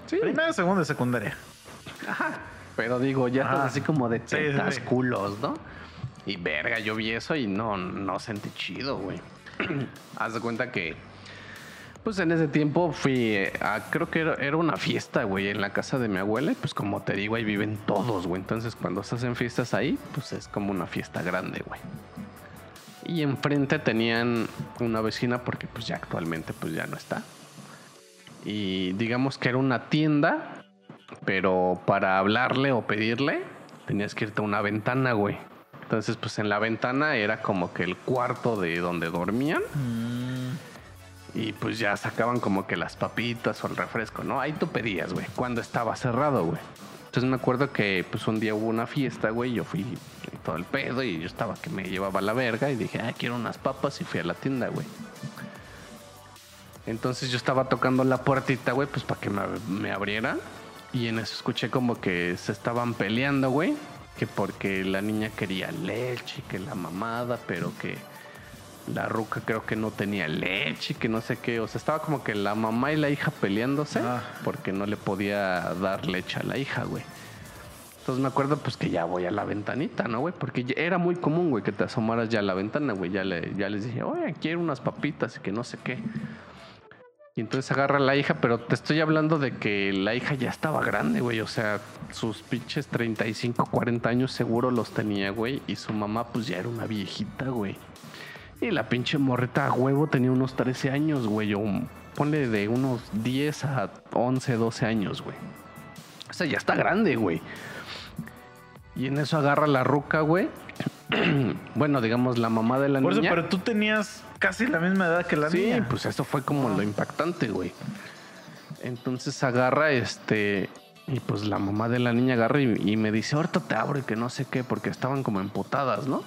Sí. Primero, segundo de secundaria. Ajá. Pero digo, ya estás así como de tetas, culos, ¿no? Y verga, yo vi eso y no, no sentí chido, güey. Haz de cuenta que pues en ese tiempo fui a, creo que era, una fiesta, güey, en la casa de mi abuela. pues como te digo, ahí viven todos, güey. Entonces cuando estás en fiestas ahí, pues es como una fiesta grande, güey. Y enfrente tenían una vecina porque pues ya actualmente pues ya no está. Y digamos que era una tienda, pero para hablarle o pedirle tenías que irte a una ventana, güey. Entonces pues en la ventana era como que el cuarto de donde dormían. Mm. Y pues ya sacaban como que las papitas o el refresco, ¿no? Ahí tú pedías, güey, cuando estaba cerrado, güey. Entonces me acuerdo que pues un día hubo una fiesta, güey, yo fui todo el pedo y yo estaba que me llevaba la verga y dije, ah, quiero unas papas y fui a la tienda, güey. Entonces yo estaba tocando la puertita, güey, pues para que me, me abrieran. Y en eso escuché como que se estaban peleando, güey. Que porque la niña quería leche, que la mamada, pero que la ruca creo que no tenía leche, que no sé qué. O sea, estaba como que la mamá y la hija peleándose ah. porque no le podía dar leche a la hija, güey. Entonces me acuerdo pues que ya voy a la ventanita, ¿no, güey? Porque era muy común, güey, que te asomaras ya a la ventana, güey. Ya, le, ya les dije, oye, quiero unas papitas y que no sé qué. Y entonces agarra a la hija, pero te estoy hablando de que la hija ya estaba grande, güey. O sea, sus pinches 35, 40 años seguro los tenía, güey. Y su mamá pues ya era una viejita, güey. Y la pinche morreta a huevo tenía unos 13 años, güey. O ponle de unos 10 a 11, 12 años, güey. O sea, ya está grande, güey. Y en eso agarra la ruca, güey. bueno, digamos, la mamá de la Por niña. Eso, pero tú tenías casi la misma edad que la niña. Sí, pues eso fue como lo impactante, güey. Entonces agarra este. Y pues la mamá de la niña agarra y, y, me dice, ahorita te abro y que no sé qué, porque estaban como emputadas, ¿no?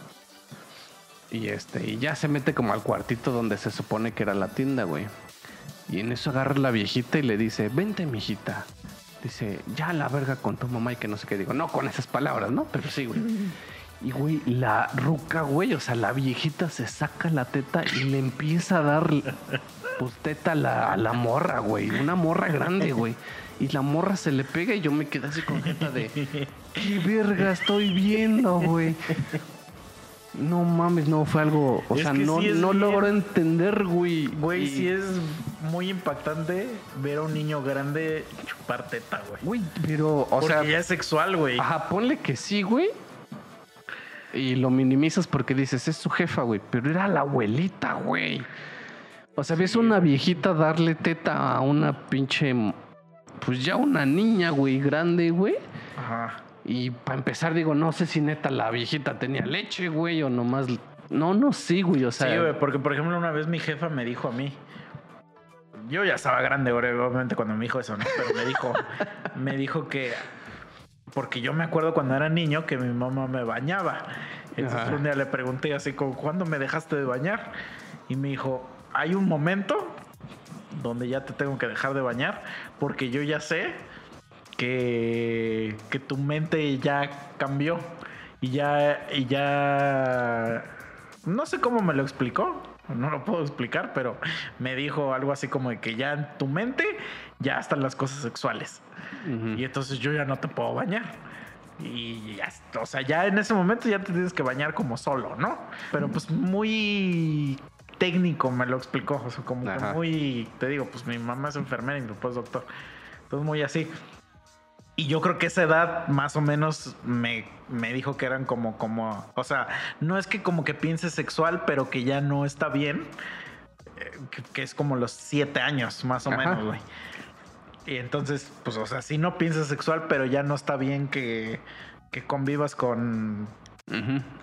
Y este, y ya se mete como al cuartito donde se supone que era la tienda, güey. Y en eso agarra la viejita y le dice, vente, mijita. Dice, ya la verga con tu mamá y que no sé qué. Digo, no con esas palabras, ¿no? Pero sí, güey. Y, güey, la ruca, güey, o sea, la viejita se saca la teta y le empieza a dar pues teta a la, a la morra, güey. Una morra grande, güey. Y la morra se le pega y yo me quedé así con jeta de. ¿Qué verga estoy viendo, güey? No mames, no, fue algo. O Es sea, no, sí no bien- logro entender, güey. Güey, Y- sí es muy impactante ver a un niño grande chupar teta, güey. Güey, pero, o Porque sea. ya es sexual, güey. Ajá, ponle que sí, güey. Y lo minimizas porque dices, es su jefa, güey. Pero era la abuelita, güey. O sea, ves una viejita darle teta a una pinche. Pues ya una niña, güey, grande, güey. Ajá. Y para empezar, digo, no sé si neta la viejita tenía leche, güey, o nomás. No, no, sí, güey. O sea, Sí, güey, porque por ejemplo una vez mi jefa me dijo a mí, yo ya estaba grande, obviamente cuando me dijo eso, ¿no? Pero me dijo, me dijo que, porque yo me acuerdo cuando era niño que mi mamá me bañaba. Entonces Ajá. un día le pregunté así como, ¿cuándo me dejaste de bañar? Y me dijo, hay un momento donde ya te tengo que dejar de bañar porque yo ya sé que, que tu mente ya cambió y ya, y ya, no sé cómo me lo explicó, no lo puedo explicar, pero me dijo algo así como de que ya en tu mente ya están las cosas sexuales y entonces yo ya no te puedo bañar. Y ya, o sea, ya en ese momento ya te tienes que bañar como solo, ¿no? Pero pues muy técnico me lo explicó, o sea, como que muy, te digo, pues mi mamá es enfermera y mi papá es doctor. Entonces muy así. Y yo creo que esa edad más o menos me, me dijo que eran como, como, o sea, no es que como que piense sexual, pero que ya no está bien, eh, que, que es como los siete años, más o Ajá. menos, güey. Y entonces, pues, o sea, sí no piensas sexual, pero ya no está bien que, que convivas con,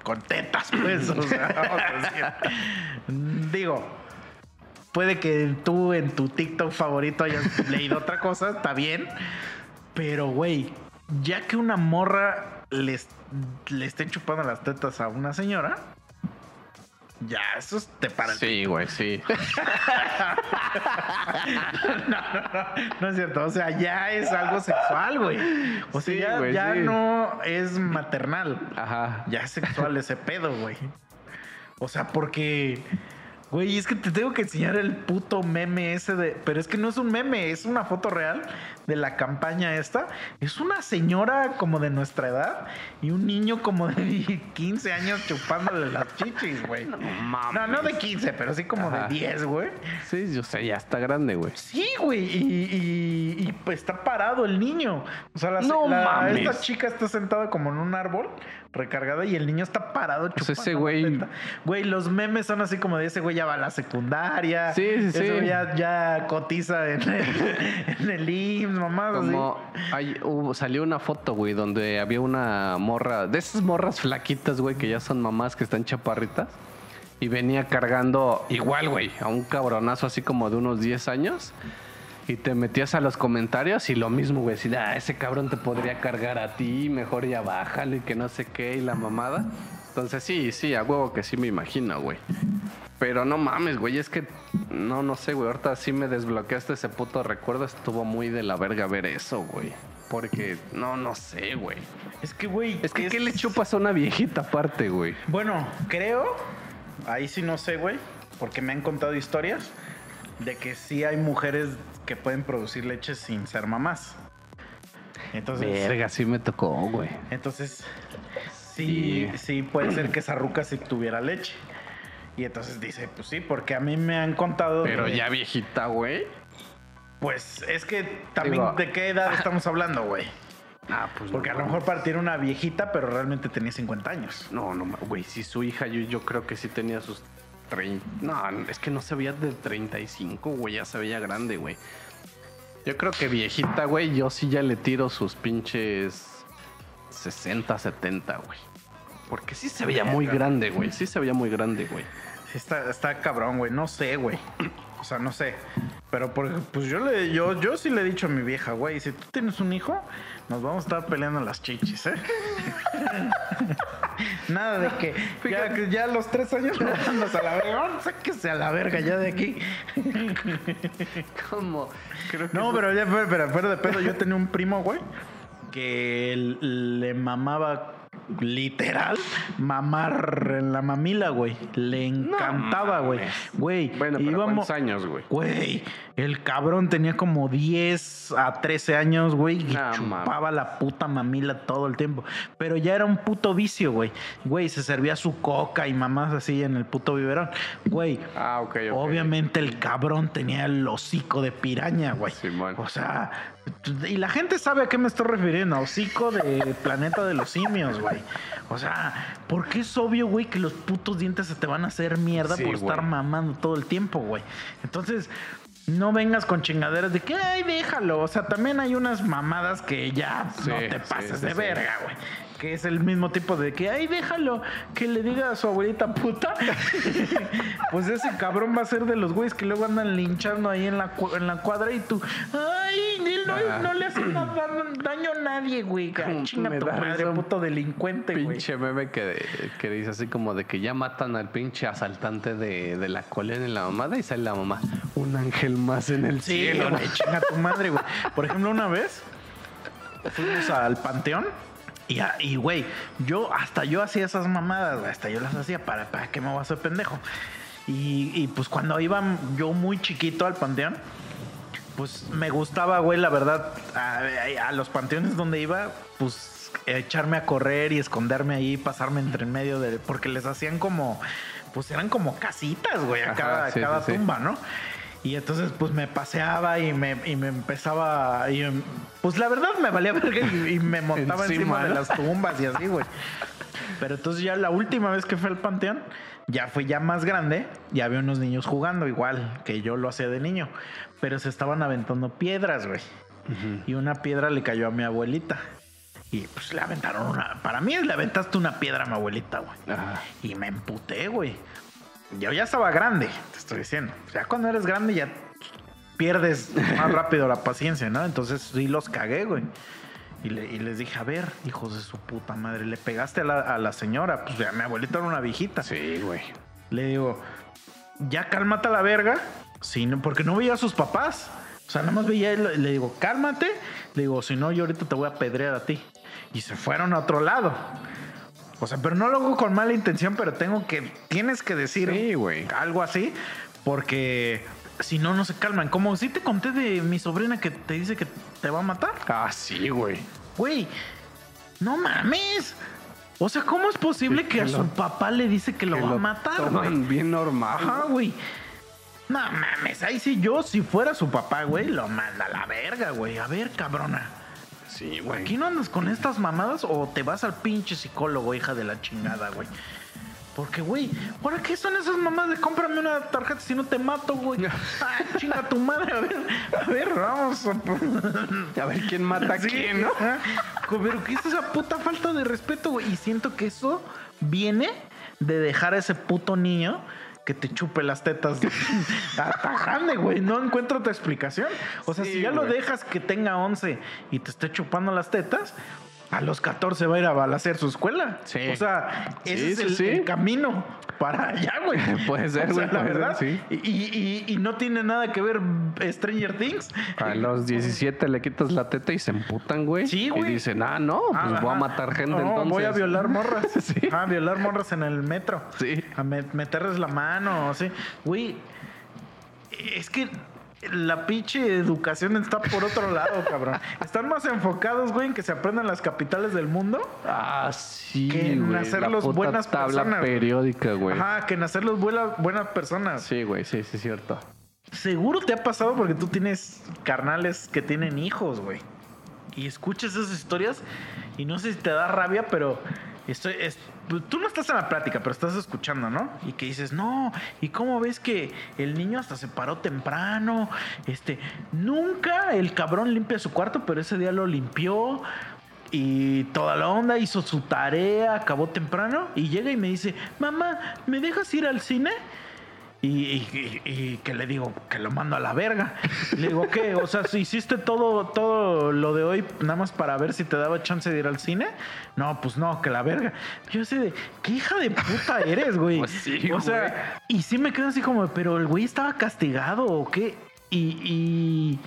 con tetas, pues. O sea, vamos a decir. Digo, puede que tú en tu TikTok favorito hayas leído otra cosa, está bien. Pero, güey, ya que una morra le, le esté chupando las tetas a una señora, ya, eso es- te para Sí, güey, sí. No es cierto, o sea, ya es algo sexual, güey. O sea, Sí, ya, güey, ya sí. no es maternal. Ajá. Ya es sexual ese pedo, güey. O sea, porque, güey, es que te tengo que enseñar el puto meme ese de. Pero es que no es un meme, es una foto real de la campaña esta. Es una señora como de nuestra edad y un niño como de 15 años chupándole las chichis, güey. No, mames. no, de 15, pero sí como Ajá. de 10, güey. Sí, yo sé, ya está grande, güey. Sí, güey, y, y- y, pues está parado el niño. O sea, la, No la- mames. esta chica está sentada como en un árbol, recargada, y el niño está parado Pues chupando ese la güey-. Güey, los memes son así como de ese güey ya va a la secundaria. Sí, sí, ese sí. ya, ya cotiza en el, en el IMSS, mamá. Como hay, hubo- salió una foto, güey, donde había una morra, de esas morras flaquitas, güey, que ya son mamás que están chaparritas. Y venía cargando igual, güey, a un cabronazo así como de unos 10 años. Y te metías a los comentarios y lo mismo, güey. Decir, ah, ese cabrón te podría cargar a ti, mejor ya bájale, que no sé qué, y la mamada. Entonces sí, sí, a huevo que sí me imagino, güey. Pero no mames, güey, es que no, no sé, güey. Ahorita sí me desbloqueaste ese puto recuerdo. Estuvo muy de la verga ver eso, güey. Porque, no, no sé, güey. Es que, güey. Es que, ¿qué le chupas a una viejita aparte, güey? Bueno, creo, ahí sí no sé, güey, porque me han contado historias de que sí hay mujeres que pueden producir leche sin ser mamás. Entonces, Verga, sí me tocó, güey. entonces sí, Sí. sí puede ser que esa ruca sí tuviera leche. Y entonces dice, pues sí, porque a mí me han contado. Pero ya viejita, güey. Pues es que también Digo, de qué edad estamos hablando, güey. Ah, pues Porque a lo mejor para ti era una viejita, pero realmente tenía 50 años. No, no, güey, si su hija, yo, yo creo que sí tenía sus 30. No, es que no se veía de 35, güey, ya se veía grande, güey. Yo creo que viejita, güey, yo sí ya le tiro sus pinches 60, 70, güey. Porque sí se veía muy grande, güey. Sí se veía muy grande, güey. Sí, está, está cabrón, güey. No sé, güey. O sea, no sé. Pero por, pues yo le, yo, yo sí le he dicho a mi vieja, güey, si tú tienes un hijo, nos vamos a estar peleando las chichis, ¿eh? Nada de que ya, ya a los tres años mandas a la verga. Sáquese a la verga ya de aquí. ¿Cómo? Creo que No, pero ya, pero, pero, pero de pedo, yo tenía un primo, güey, que le mamaba literal, mamar en la mamila, güey. Le encantaba, güey. Güey, Bueno, pero íbamos- ¿cuántos años, güey? Güey, el cabrón tenía como 10 a 13 años, güey, y chupaba la puta mamila todo el tiempo. Pero ya era un puto vicio, güey. Güey, se servía su coca y mamás así en el puto biberón. Güey, Ah, ok, ok. obviamente el cabrón tenía el hocico de piraña, güey. Simón. O sea, y la gente sabe a qué me estoy refiriendo, hocico de planeta de los simios, güey. O sea, porque es obvio, güey, que los putos dientes se te van a hacer mierda Sí, por estar mamando todo el tiempo, güey. Entonces, no vengas con chingaderas de que, ay, déjalo. O sea, también hay unas mamadas que ya Sí, no te pases sí, de verga, güey. Que es el mismo tipo de que, ay, déjalo, que le diga a su abuelita puta. pues ese cabrón va a ser de los güeyes que luego andan linchando ahí en la, en la cuadra y tú, ay, él no, Ah. no le hace nada- daño a nadie, güey. ¿Cómo Chinga me tu madre, puto delincuente, güey. Pinche meme que, que dice así como de que ya matan al pinche asaltante de, de la colonia en la mamada y sale la mamá. Un ángel más en el Sí, cielo. güey, chinga tu madre, güey. Por ejemplo, una vez fuimos al panteón y, güey, yo hasta yo hacía esas mamadas, güey, hasta yo las hacía para, para qué me voy a hacer pendejo. Y, y, pues cuando iba yo muy chiquito al panteón, pues me gustaba, güey, la verdad, a, a los panteones donde iba, pues echarme a correr y esconderme ahí, pasarme entre en medio de, porque les hacían como, pues eran como casitas, güey, a Ajá, cada, sí, cada sí, sí. tumba, ¿no? Y entonces pues me paseaba y me, y me empezaba, y, pues la verdad me valía verga y, y me montaba encima, Encima, de las tumbas y así, güey. Pero entonces ya la última vez que fui al panteón, ya fue ya más grande y había unos niños jugando igual que yo lo hacía de niño, pero se estaban aventando piedras, güey. Y una piedra le cayó a mi abuelita. Y pues le aventaron una. Para mí le aventaste una piedra a mi abuelita, güey. Y me emputé, güey. Yo ya estaba grande, estoy diciendo. Ya cuando eres grande ya pierdes más rápido la paciencia, ¿no? Entonces sí los cagué, güey. Y, le- y les dije, a ver, hijos de su puta madre, le pegaste a la, a la señora. Pues ya, mi abuelita era una viejita. Sí, güey. Le digo, ya cálmate a la verga. Sí, no, porque no veía a sus papás. O sea, nada más veía y le le digo, cálmate. Le digo, si no, yo ahorita te voy a pedrear a ti. Y se fueron a otro lado. O sea, pero no lo hago con mala intención, pero tengo que, tienes que decir Sí, algo así, porque si no, no se calman. Como si te conté de mi sobrina que te dice que te va a matar. Ah, sí, güey. Güey, no mames. O sea, ¿cómo es posible Sí, que a su papá le dice que lo Que va a matar, güey? bien normal. Ajá, güey. No mames, ahí sí yo, si fuera su papá, güey, lo manda a la verga, güey. A ver, cabrona. Sí, güey. ¿Aquí no andas con estas mamadas o te vas al pinche psicólogo, hija de la chingada, güey? Porque, güey, ¿para qué son esas mamadas de cómprame una tarjeta si no te mato, güey? Ah, chinga tu madre, a ver, a ver, vamos. a- A ver quién mata a quién, ¿no? Pero ¿qué es esa puta falta de respeto, güey? Y siento que eso viene de dejar a ese puto niño que te chupe las tetas hasta grande, güey. No encuentro otra explicación. O sea, Sí, si ya lo dejas que tenga 11 y te esté chupando las tetas, a los 14 va a ir a balasear su escuela. Sí. O sea, ese Sí, es el camino para allá, güey. Puede ser, O sea, güey, la ser, verdad. sí. Y, y- no tiene nada que ver Stranger Things. A los 17 le quitas la teta y se emputan, güey. Sí, güey. Y dicen, ah, no, pues Ah, voy a matar gente No, entonces. voy a violar morras. Sí. A violar morras en el metro. Sí. A me- meterles la mano, sí. Güey, es que la pinche educación está por otro lado, cabrón. Están más enfocados, güey, en que se aprendan las capitales del mundo. Ah, sí, Que en güey. hacerlos la puta buenas tabla personas, periódica, güey. Ajá, que en hacerlos buenas, buenas personas. Sí, güey, sí, sí, es cierto. Seguro te ha pasado porque tú tienes carnales que tienen hijos, güey. Y escuchas esas historias y no sé si te da rabia, pero estoy, es- tú no estás en la plática, pero estás escuchando, ¿no? Y que dices, no, ¿y cómo ves que el niño hasta se paró temprano? Este, nunca el cabrón limpia su cuarto, pero ese día lo limpió. Y toda la onda hizo su tarea, acabó temprano y llega y me dice, mamá, ¿me dejas ir al cine? Y, y- y- que le digo que lo mando a la verga. Le digo, ¿qué? O sea, si hiciste todo, todo lo de hoy nada más para ver si te daba chance de ir al cine. No, pues no, que la verga. Yo sé de, ¿qué hija de puta eres, güey? Pues sí, o sea, y sí me quedo así como, pero el güey estaba castigado o qué. Y, y,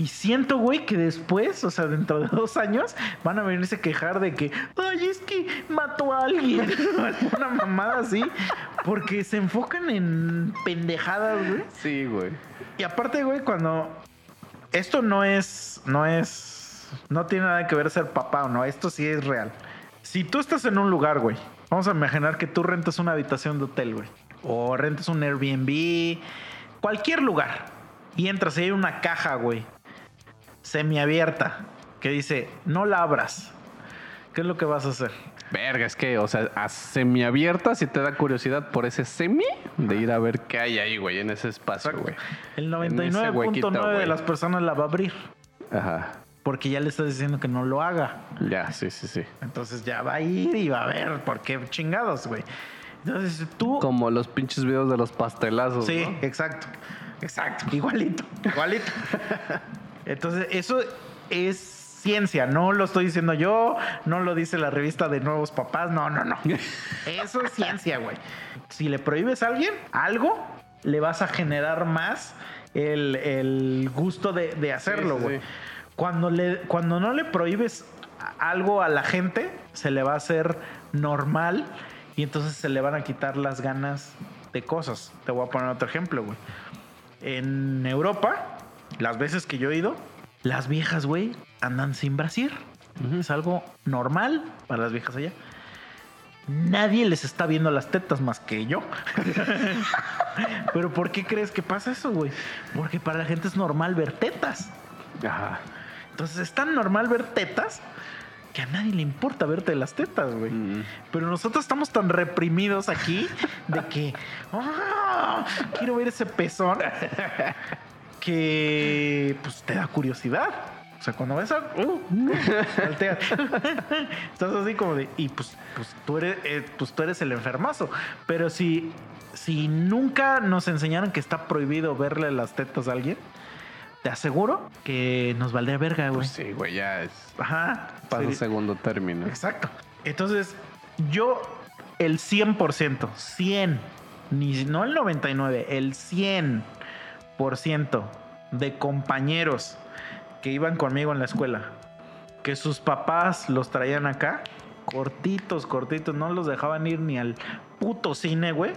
Y siento, güey, que después, o sea, dentro de dos años, van a venirse a quejar de que, ay, es que mató a alguien. Una mamada así. Porque se enfocan en pendejadas, güey. Sí, güey. Y aparte, güey, cuando. Esto no es. No es. No tiene nada que ver ser papá o no. Esto sí es real. Si tú estás en un lugar, güey. Vamos a imaginar que tú rentas una habitación de hotel, güey. O rentas un Airbnb. Cualquier lugar. Y entras y hay una caja, güey. Semiabierta. Que dice, no la abras. ¿Qué es lo que vas a hacer? Verga, es que, o sea, a semiabierta si te da curiosidad por ese semi de ir a ver qué hay ahí, güey, en ese espacio, güey. El En ese huequito, 99.9 de las personas la va a abrir. Ajá. Porque ya le estás diciendo que no lo haga. Ya, sí, sí, sí. Entonces ya va a ir y va a ver por qué chingados, güey. Entonces tú... Como los pinches videos de los pastelazos. Sí, ¿no? exacto. Exacto. Igualito. Igualito. Entonces eso es ciencia. No lo estoy diciendo yo. No lo dice la revista de Nuevos Papás. No, no, no. Eso es ciencia, güey. Si le prohíbes a alguien algo, le vas a generar más el, el gusto de, de hacerlo, sí, güey. sí. Cuando, le, cuando no le prohíbes algo a la gente, se le va a hacer normal y entonces se le van a quitar las ganas de cosas. Te voy a poner otro ejemplo, güey. En Europa, las veces que yo he ido, las viejas, güey, andan sin brasier. Es algo normal para las viejas allá. Nadie les está viendo las tetas más que yo. Pero ¿por qué crees que pasa eso, güey? Porque para la gente es normal ver tetas. Ajá. Entonces es tan normal ver tetas que a nadie le importa verte las tetas, güey. Mm. Pero nosotros estamos tan reprimidos aquí de que "Ah, quiero ver ese pezón que pues te da curiosidad. O sea, cuando ves a uh, volteas. Estás así como de y pues pues tú eres eh, pues tú eres el enfermazo, pero si si nunca nos enseñaron que está prohibido verle las tetas a alguien, te aseguro que nos valdría verga, güey. Pues sí, güey, ya es. Ajá. Pasa Sí. segundo término. Exacto. Entonces, yo el 100%, 100, ni, no el 99, el 100% de compañeros que iban conmigo en la escuela, que sus papás los traían acá, cortitos, cortitos, no los dejaban ir ni al puto cine, güey,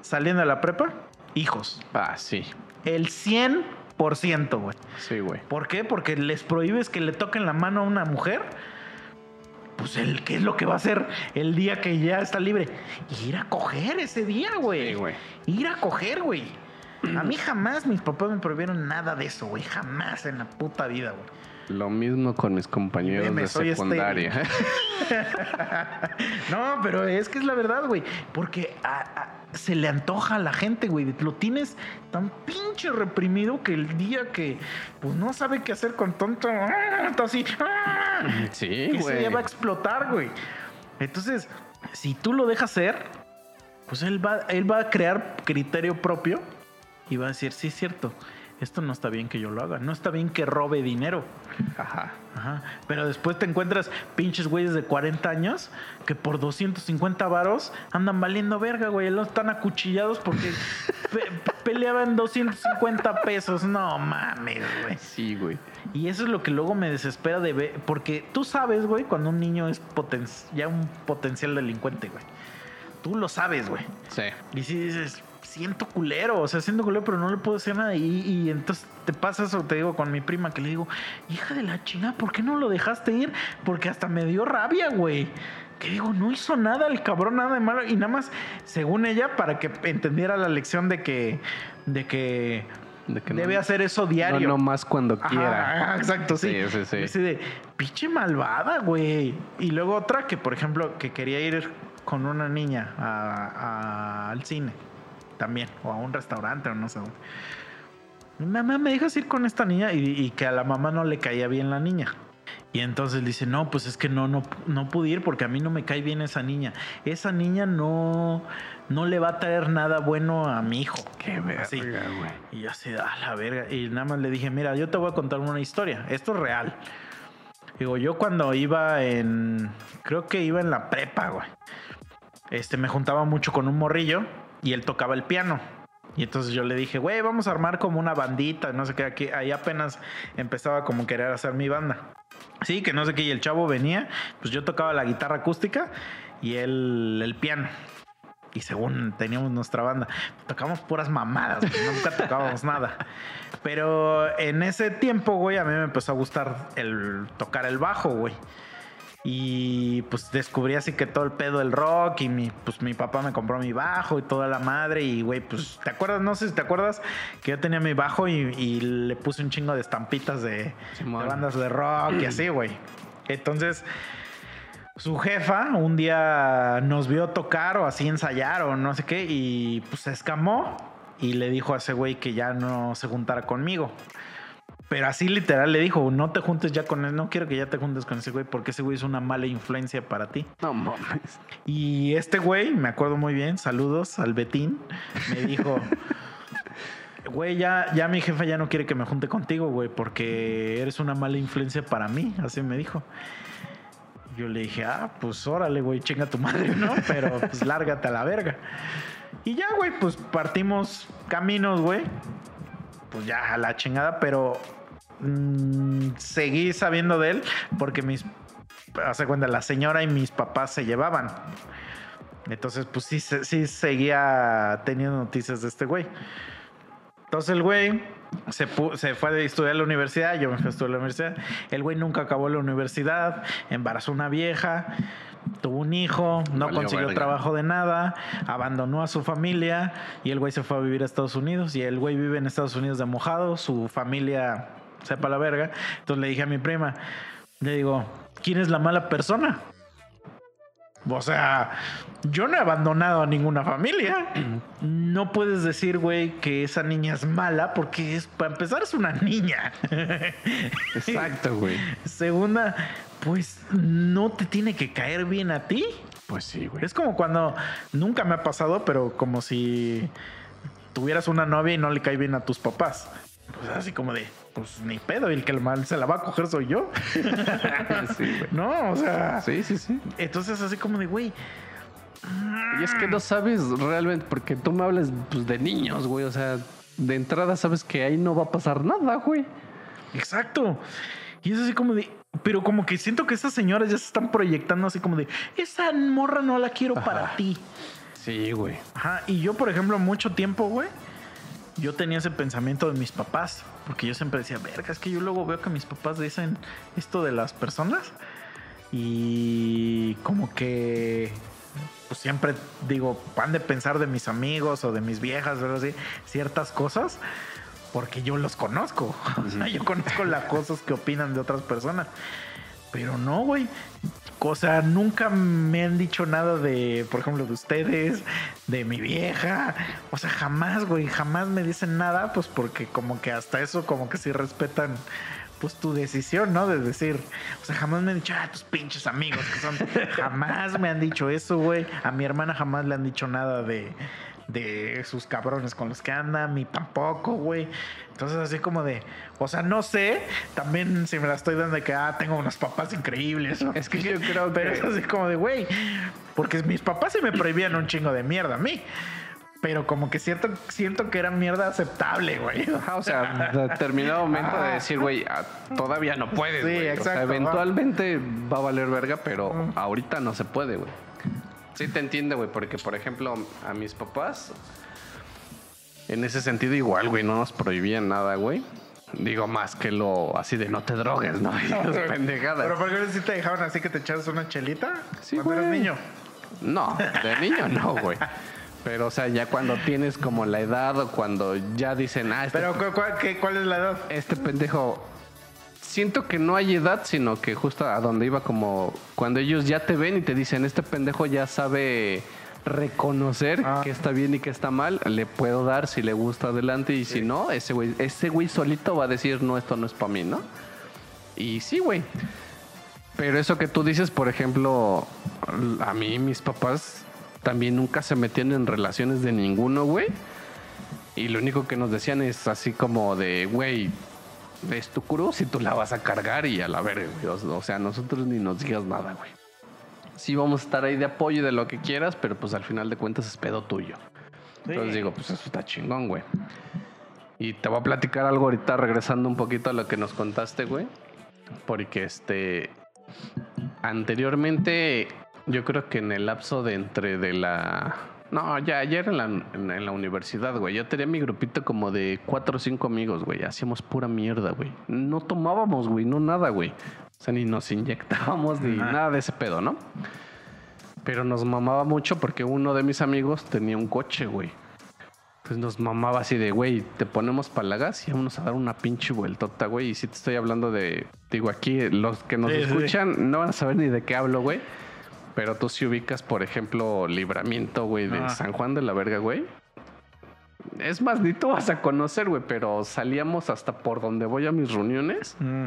saliendo de la prepa, hijos. Ah, sí. El 100%, güey. Sí, güey. ¿Por qué? Porque les prohíbes que le toquen la mano a una mujer. Pues el qué es lo que va a hacer el día que ya está libre. Ir a coger ese día, güey. Sí, güey. Ir a coger, güey. A mí jamás mis papás me prohibieron nada de eso, güey. Jamás en la puta vida, güey. Lo mismo con mis compañeros de soy secundaria. No, pero es que es la verdad, güey. Porque a- a- se le antoja a la gente, güey. Lo tienes tan pinche reprimido que el día que pues no sabe qué hacer con tonto, ¡ah! está así, ¡ah! sí, ese güey. día va a explotar, güey. Entonces, si tú lo dejas ser, pues él va, él va a crear criterio propio y va a decir, sí, es cierto, esto no está bien que yo lo haga, no está bien que robe dinero. Ajá. Ajá. Pero después te encuentras pinches güeyes de 40 años que por 250 varos andan valiendo verga, güey. Los están acuchillados porque pe- peleaban 250 pesos. No mames, güey. Sí, güey. Y eso es lo que luego me desespera de ver. Porque tú sabes, güey, cuando un niño es ya un potencial delincuente, güey. Tú lo sabes, güey. Sí. Y si dices, siento culero, o sea, siento culero, pero no le puedo decir nada. Y, y entonces te pasa eso, te digo, con mi prima, que le digo, hija de la chingada, ¿por qué no lo dejaste ir? Porque hasta me dio rabia, güey. Que digo, no hizo nada el cabrón, nada de malo. Y nada más, según ella, para que entendiera la lección de que, de que De que debe no- hacer eso diario. No, no más cuando quiera. ajá, exacto, sí. Sí, sí, sí. Así de, pinche malvada, güey. Y luego otra que, por ejemplo, que quería ir con una niña a- a- al cine también, o a un restaurante, o no sé. dónde. Mamá, ¿me dejas ir con esta niña? Y, y que a la mamá no le caía bien la niña. Y entonces dice, no, pues es que no, no, no pude ir porque a mí no me cae bien esa niña. Esa niña no, no le va a traer nada bueno a mi hijo. Qué verga, Así. güey. Y yo así, a la verga. Y nada más le dije, mira, yo te voy a contar una historia. Esto es real. Digo, yo cuando iba en. Creo que iba en la prepa, güey. Este, me juntaba mucho con un morrillo y él tocaba el piano. Y entonces yo le dije, güey, vamos a armar como una bandita, no sé qué, aquí, ahí apenas empezaba como querer hacer mi banda. Sí, que no sé qué, y el chavo venía, pues yo tocaba la guitarra acústica y él el piano. Y según teníamos nuestra banda, tocábamos puras mamadas, güey, nunca tocábamos nada. Pero en ese tiempo, güey, a mí me empezó a gustar el tocar el bajo, güey. Y pues descubrí así que todo el pedo del rock y mi, pues mi papá me compró mi bajo y toda la madre y güey, pues te acuerdas, no sé si te acuerdas que yo tenía mi bajo y, y le puse un chingo de estampitas de, de bandas de rock y así, güey. Entonces, su jefa un día nos vio tocar o así ensayar o no sé qué y pues se escamó y le dijo a ese güey que ya no se juntara conmigo. Pero así literal le dijo, no te juntes ya con él, no quiero que ya te juntes con ese güey porque ese güey es una mala influencia para ti. No mames. Y este güey, me acuerdo muy bien, saludos al Betín, me dijo, güey, ya, ya mi jefa ya no quiere que me junte contigo, güey, porque eres una mala influencia para mí, así me dijo. Yo le dije, ah, pues órale, güey, chinga tu madre, ¿no? Pero pues lárgate a la verga. Y ya, güey, pues partimos caminos, güey. Pues ya a la chingada, pero mm, seguí sabiendo de él porque mis, hace cuenta, la señora y mis papás se llevaban. Entonces, pues sí, sí seguía teniendo noticias de este güey. Entonces el güey se, se fue a estudiar a la universidad, yo me fui a estudiar a la universidad. El güey nunca acabó la universidad, embarazó una vieja, tuvo un hijo, no Valió consiguió verga. trabajo de nada, abandonó a su familia y el güey se fue a vivir a Estados Unidos y el güey vive en Estados Unidos de mojado, su familia sepa la verga. Entonces le dije a mi prima, le digo, ¿quién es la mala persona? O sea, yo no he abandonado a ninguna familia. No puedes decir, güey, que esa niña es mala porque es, para empezar es una niña. Exacto, güey. Segunda, pues no te tiene que caer bien a ti. Pues sí, güey. Es como cuando nunca me ha pasado, pero como si tuvieras una novia y no le cae bien a tus papás. Pues así como de, pues ni pedo, el que el mal se la va a coger soy yo. Sí. No, o sea, Sí, sí, sí. entonces así como de, güey, Y es que no sabes realmente, porque tú me hablas pues, de niños, güey. O sea, de entrada sabes que ahí no va a pasar nada, güey. Exacto. Y es así como de. Pero como que siento que esas señoras ya se están proyectando así como de. Esa morra no la quiero para ti. Sí, güey. Ajá. Y yo, por ejemplo, mucho tiempo, güey. Yo tenía ese pensamiento de mis papás. Porque yo siempre decía, verga, es que yo luego veo que mis papás dicen esto de las personas. Y como que. Pues siempre digo, han de pensar de mis amigos o de mis viejas, algo así, ciertas cosas porque yo los conozco. Yo conozco las cosas que opinan de otras personas. Pero no, güey. O sea, nunca me han dicho nada de, por ejemplo, de ustedes, de mi vieja. O sea, jamás, güey, jamás me dicen nada, pues porque como que hasta eso como que sí respetan pues tu decisión, ¿no? De decir, o sea, jamás me han dicho, ah, tus pinches amigos que son, jamás me han dicho eso, güey. A mi hermana jamás le han dicho nada de, de sus cabrones con los que anda, a mí tampoco, güey. Entonces, así como de, o sea, no sé, también si me la estoy dando de que, ah, tengo unos papás increíbles. ¿no? Es que yo creo Pero es así como de, güey, porque mis papás se me prohibían un chingo de mierda a mí. Pero como que siento, siento que era mierda aceptable, güey. Ajá, o sea, de determinado momento de decir, güey, ah, todavía no puedes, Sí, güey. O sea, exacto, eventualmente va a valer verga, pero ahorita no se puede, güey. Sí te entiende, güey, porque, por ejemplo, a mis papás, en ese sentido igual, güey, no nos prohibían nada, güey. Digo, más que lo así de no te drogues, ¿no? Esas pendejadas. Pero ¿por qué sí te dejaban así que te echaras una chelita? Sí, cuando eras güey. niño. No, de niño no, güey. Pero, o sea, ya cuando tienes como la edad o cuando ya dicen, ah, este Pero ¿cu- cuál, qué- cuál es la edad? este pendejo. Siento que no hay edad, sino que justo a donde iba como cuando ellos ya te ven y te dicen, este pendejo ya sabe reconocer Ah. que está bien y que está mal, le puedo dar si le gusta adelante y si no, ese güey, ese güey solito va a decir, no, esto no es para mí, ¿no? Y sí, güey. Pero eso que tú dices, por ejemplo, a mí mis papás también nunca se metían en relaciones de ninguno, güey. Y lo único que nos decían es así como de, güey, es tu cruz y tú la vas a cargar y a la verga, güey. O, o sea, nosotros ni nos digas nada, güey. Sí vamos a estar ahí de apoyo y de lo que quieras, pero pues al final de cuentas es pedo tuyo. Entonces digo, pues eso está chingón, güey. Y te voy a platicar algo ahorita regresando un poquito a lo que nos contaste, güey. Porque este anteriormente yo creo que en el lapso de entre de la no, ya ayer en la, en, la universidad, güey. Yo tenía mi grupito como de cuatro o cinco amigos, güey. Hacíamos pura mierda, güey. No tomábamos, güey, no nada, güey. O sea, ni nos inyectábamos ni nada de ese pedo, ¿no? Pero nos mamaba mucho porque uno de mis amigos tenía un coche, güey. Pues nos mamaba así de, güey, te ponemos palagas y vamos a dar una pinche vueltota, güey. Y si te estoy hablando de, digo, aquí los que nos escuchan no van a saber ni de qué hablo, güey. Pero tú si ubicas, por ejemplo, Libramiento, güey, de ah. San Juan de la Verga, güey. Es más, ni tú vas a conocer, güey, pero salíamos hasta por donde voy a mis reuniones. Mm.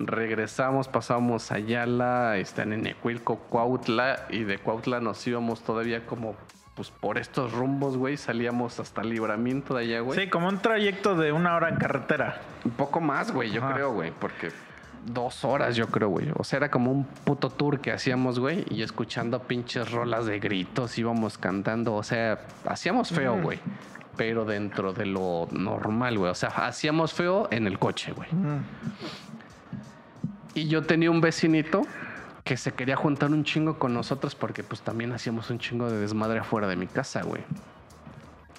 Regresamos, pasamos a Ayala, están en Ecuilco, Cuautla, y de Cuautla nos íbamos todavía como pues por estos rumbos, güey, salíamos hasta Libramiento de allá, güey. Sí, como un trayecto de una hora en carretera. Un poco más, güey, yo creo, güey, porque dos horas, yo creo, güey. O sea, era como un puto tour que hacíamos, güey, y escuchando pinches rolas de gritos, íbamos cantando. O sea, hacíamos feo, güey. Pero dentro de lo normal, güey. O sea, hacíamos feo en el coche, güey. Y yo tenía un vecinito que se quería juntar un chingo con nosotros porque pues también hacíamos un chingo de desmadre afuera de mi casa, güey.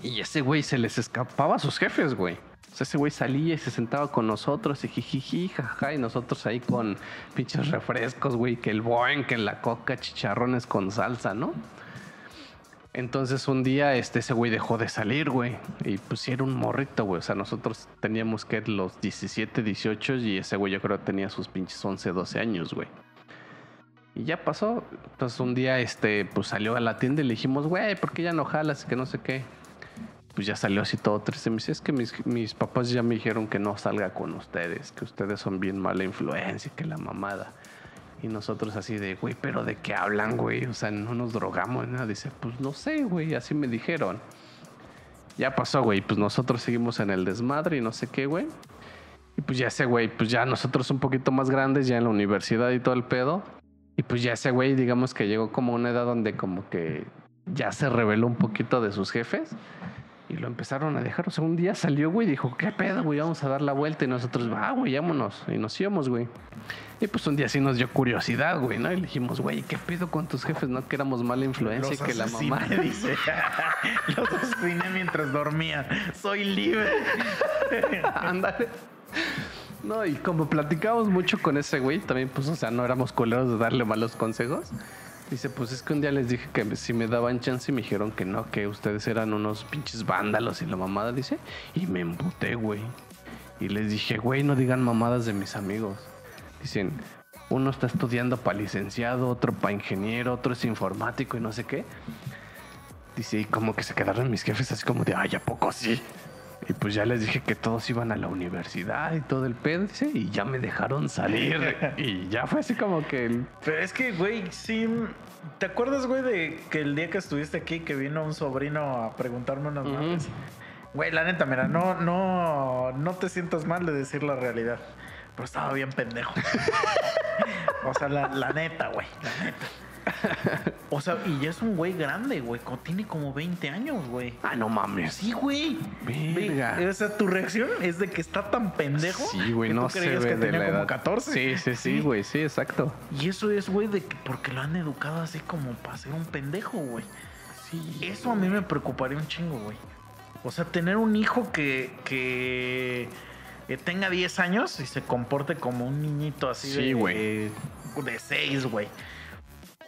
Y ese güey se les escapaba a sus jefes, güey. Sea, ese güey salía y se sentaba con nosotros y jijiji, jaja, y nosotros ahí con pinches refrescos, güey, que el buen, que la coca, chicharrones con salsa, ¿no? Entonces un día este, ese güey dejó de salir, güey. Y pues era un morrito, güey. O sea, nosotros teníamos que los 17, 18 y ese güey yo creo tenía sus pinches 11, 12 años, güey. Y ya pasó. Entonces un día este, pues salió a la tienda y le dijimos, güey, ¿por qué ya no jalas? Que no sé qué pues ya salió así todo triste. Me dice, es que mis, mis, papás ya me dijeron que no salga con ustedes, que ustedes son bien mala influencia, que la mamada. Y nosotros así de, güey, pero ¿de qué hablan, güey? O sea, no nos drogamos, nada. Dice, pues no sé, güey, así me dijeron. Ya pasó, güey, pues nosotros seguimos en el desmadre y no sé qué, güey. Y pues ya ese güey, pues ya nosotros un poquito más grandes, ya en la universidad y todo el pedo. Y pues ya ese güey, digamos que llegó como una edad donde como que ya se reveló un poquito de sus jefes. Y lo empezaron a dejar. O sea, un día salió, güey, y dijo, ¿qué pedo, güey? Vamos a dar la vuelta. Y nosotros, va, güey, vámonos. Y nos íbamos, güey. Y pues un día sí nos dio curiosidad, güey, ¿no? Y le dijimos, güey, ¿qué pedo con tus jefes? No que éramos mala influencia y que la mamá. dice. Los asesiné mientras dormía. Soy libre. Ándale. No, y como platicábamos mucho con ese güey, también, pues, o sea, no éramos culeros de darle malos consejos. Dice, pues es que un día les dije que si me daban chance y me dijeron que no, que ustedes eran unos pinches vándalos y la mamada, dice. Y me embuté, güey. Y les dije, güey, no digan mamadas de mis amigos. Dicen, uno está estudiando para licenciado, otro para ingeniero, otro es informático y no sé qué. Dice, y como que se quedaron mis jefes así como de, ay, ¿a poco sí? Y pues ya les dije que todos iban a la universidad y todo el pedo, y ya me dejaron salir. y ya fue así como que. Pero es que, güey, sí. ¿Te acuerdas, güey, de que el día que estuviste aquí, que vino un sobrino a preguntarme unas uh Güey, la neta, mira, no, no, no te sientas mal de decir la realidad. Pero estaba bien pendejo. o sea, la, la neta, güey, la neta. o sea, y ya es un güey grande, güey. Tiene como 20 años, güey. Ah, no mames. Sí, güey. Verga. O sea, tu reacción es de que está tan pendejo. Sí, güey, no ve que de tenía la como 14. Sí, sí, sí, güey. Sí, exacto. Y eso es, güey, de que porque lo han educado así como para ser un pendejo, güey. Sí. Eso a mí me preocuparía un chingo, güey. O sea, tener un hijo que, que tenga 10 años y se comporte como un niñito así sí, de, de 6, güey.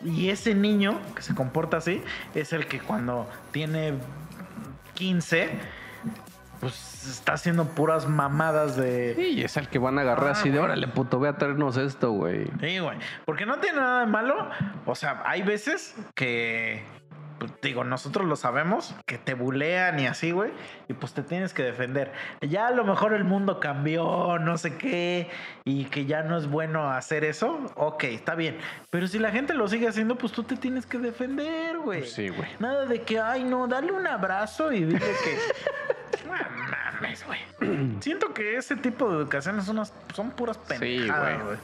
Y ese niño que se comporta así es el que cuando tiene 15 pues está haciendo puras mamadas de. Sí, es el que van a agarrar así de ah, órale, puto, ve a traernos esto, güey. Sí, güey. Porque no tiene nada de malo. O sea, hay veces que digo, nosotros lo sabemos, que te bulean y así, güey, y pues te tienes que defender. Ya a lo mejor el mundo cambió, no sé qué, y que ya no es bueno hacer eso, ok, está bien. Pero si la gente lo sigue haciendo, pues tú te tienes que defender, güey. Pues sí, güey. Nada de que, ay, no, dale un abrazo y dile que... mames, güey. Siento que ese tipo de educaciones son, son puras pendejadas, güey.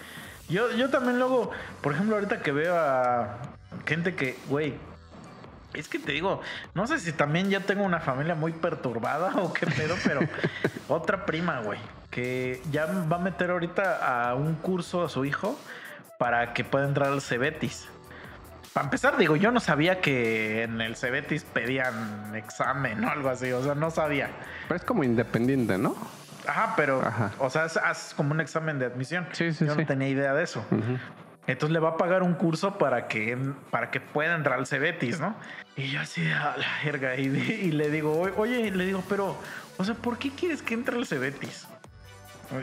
Yo, yo también luego, por ejemplo, ahorita que veo a gente que, güey, Es que te digo, no sé si también ya tengo una familia muy perturbada o qué pedo, pero otra prima, güey, que ya va a meter ahorita a un curso a su hijo para que pueda entrar al Cebetis. Para empezar, digo, yo no sabía que en el Cebetis pedían examen o algo así, o sea, no sabía. Pero es como independiente, ¿no? Ajá, pero, o sea, haces como un examen de admisión. Sí, sí, yo no tenía idea de eso. Entonces le va a pagar un curso para que, para que pueda entrar al Cebetis, ¿no? Y yo así, a la jerga, y, y, le digo, oye, le digo, pero, o sea, ¿por qué quieres que entre al Cebetis?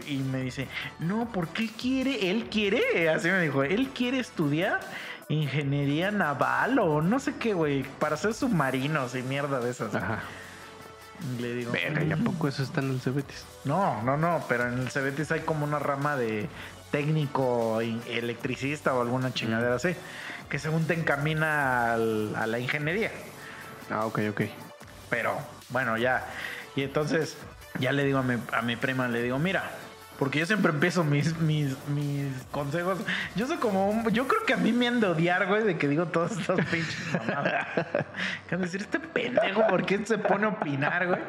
Y me dice, no, ¿por qué quiere? Él quiere, así me dijo, él quiere estudiar ingeniería naval o no sé qué, güey, para hacer submarinos y mierda de esas. Ajá. Le digo, venga, ¿y a poco eso está en el Cebetis? No, no, no, pero en el Cebetis hay como una rama de técnico electricista o alguna chingadera así, que según te encamina a la ingeniería. Ah, ok, ok. Pero, bueno, ya. Y entonces, ya le digo a mi, a mi prima, le digo, mira, porque yo siempre empiezo mis, mis, mis consejos. Yo soy como Yo creo que a mí me han de odiar, güey, de que digo todas estas pinches mamadas. Que decir, este pendejo, ¿por qué se pone a opinar, güey?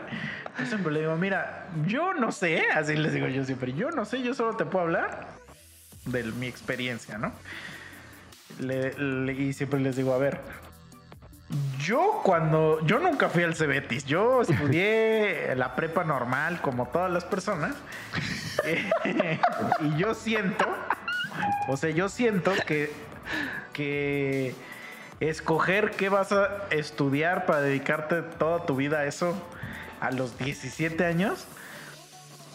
Yo siempre le digo, mira, yo no sé, así les digo yo siempre, yo no sé, yo solo te puedo hablar de mi experiencia, ¿no? y siempre les digo, a ver, yo cuando, yo nunca fui al Cebetis, yo estudié la prepa normal como todas las personas y yo siento, o sea, yo siento que, que escoger qué vas a estudiar para dedicarte toda tu vida a eso a los 17 años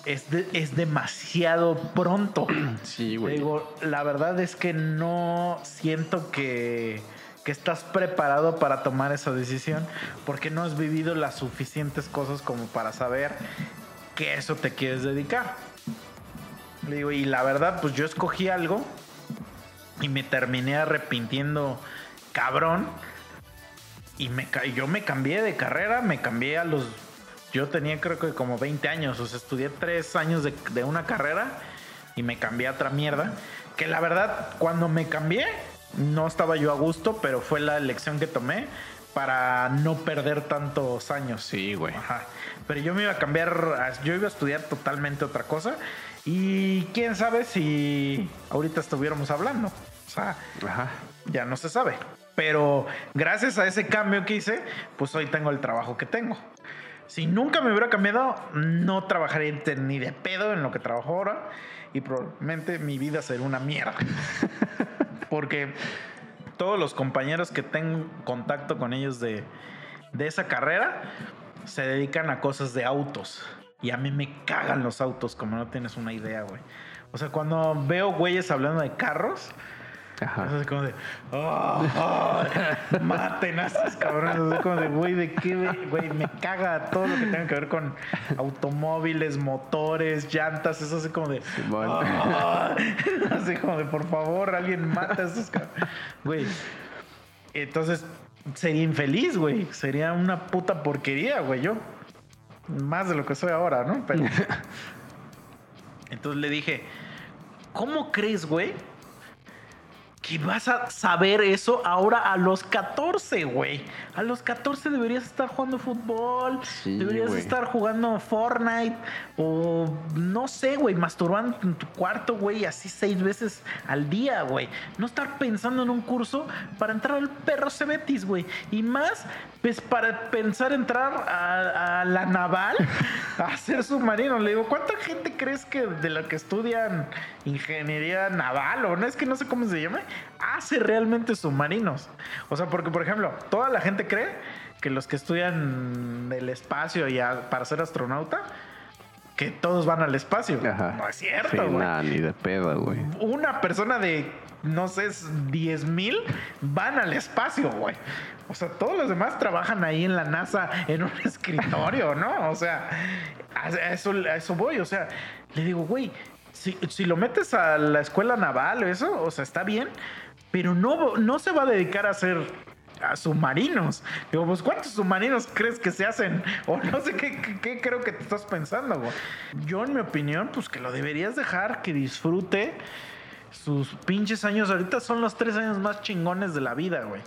es, es demasiado pronto. Sí, güey. Digo, la verdad es que no siento que que estás preparado para tomar esa decisión porque no has vivido las suficientes cosas como para saber que eso te quieres dedicar. Le digo, y la verdad, pues yo escogí algo y me terminé arrepintiendo cabrón. Y me, yo me cambié de carrera, me cambié a los... Yo tenía creo que como 20 años, o sea, estudié tres años de, de una carrera y me cambié a otra mierda. Que la verdad, cuando me cambié, no estaba yo a gusto, pero fue la elección que tomé para no perder tantos años. Sí, güey. Ajá. Pero yo me iba a cambiar, yo iba a estudiar totalmente otra cosa. Y quién sabe si ahorita estuviéramos hablando. O sea, Ajá. ya no se sabe. Pero gracias a ese cambio que hice, pues hoy tengo el trabajo que tengo. Si nunca me hubiera cambiado, no trabajaría ni de pedo en lo que trabajo ahora. Y probablemente mi vida sería una mierda. Porque todos los compañeros que tengo contacto con ellos de, esa carrera se dedican a cosas de autos. Y a mí me cagan los autos, como no tienes una idea, güey. O sea, cuando veo güeyes hablando de carros, Ajá. Es como de, oh, maten a esos cabrones. Es como de, güey, ¿de qué, güey? Me caga todo lo que tenga que ver con automóviles, motores, llantas. Eso así como de, oh, así como de, por favor, alguien mata a esos cabrones. Güey. Entonces, sería infeliz, güey. Sería una puta porquería, güey, yo. Más de lo que soy ahora, ¿no? Pero. Entonces le dije, ¿cómo crees, güey? Que vas a saber eso ahora a los 14, güey. A los 14 deberías estar jugando fútbol, deberías estar jugando Fortnite o no sé, güey, masturbando en tu cuarto, güey, así seis veces al día, güey. No estar pensando en un curso para entrar al perro Cebetis, güey. Y más, pues para pensar entrar a, la naval a ser submarino. Le digo, ¿cuánta gente crees que de la que estudian ingeniería naval o no es que no sé cómo se llama? Hace realmente submarinos. O sea, porque, por ejemplo, toda la gente cree que los que estudian el espacio y para ser astronauta, que todos van al espacio. No es cierto, güey. ni de pedo, güey. Una persona de, no sé, 10 mil van al espacio, güey. O sea, todos los demás trabajan ahí en la NASA en un escritorio, ¿no? O sea, a eso, a eso voy. O sea, le digo, güey, si, si, lo metes a la escuela naval o eso, o sea, está bien, pero no, no se va a dedicar a hacer a submarinos. Digo, pues ¿cuántos submarinos crees que se hacen? O no sé qué, creo que te estás pensando, güey. Yo, en mi opinión, pues que lo deberías dejar que disfrute sus pinches años. Ahorita son los tres años más chingones de la vida, güey.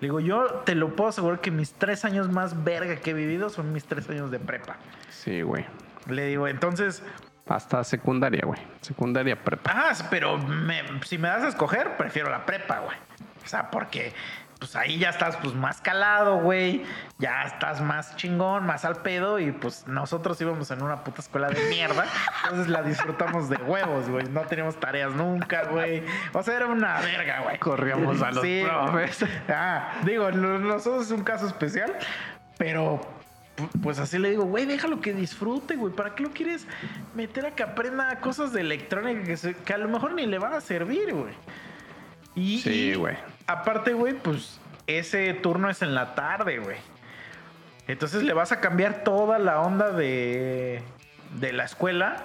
Le digo, yo te lo puedo asegurar que mis tres años más verga que he vivido son mis tres años de prepa. Sí, güey. Le digo, entonces, Hasta secundaria, güey. Secundaria prepa. ajá, pero me- si me das a escoger, prefiero la prepa, güey. O sea, porque pues ahí ya estás pues más calado, güey. Ya estás más chingón, más al pedo. Y pues nosotros íbamos en una puta escuela de mierda. Entonces la disfrutamos de huevos, güey. No teníamos tareas nunca, güey. O sea, era una verga, güey. Corríamos a los profes. Ah, digo, nosotros es un caso especial, pero pues así le digo, güey, déjalo que disfrute, güey. ¿Para qué lo quieres meter a que aprenda cosas de electrónica que, se- que a lo mejor ni le van a servir, güey? Y, Sí, güey. Aparte, güey, pues ese turno es en la tarde, güey. Entonces le vas a cambiar toda la onda de, de la escuela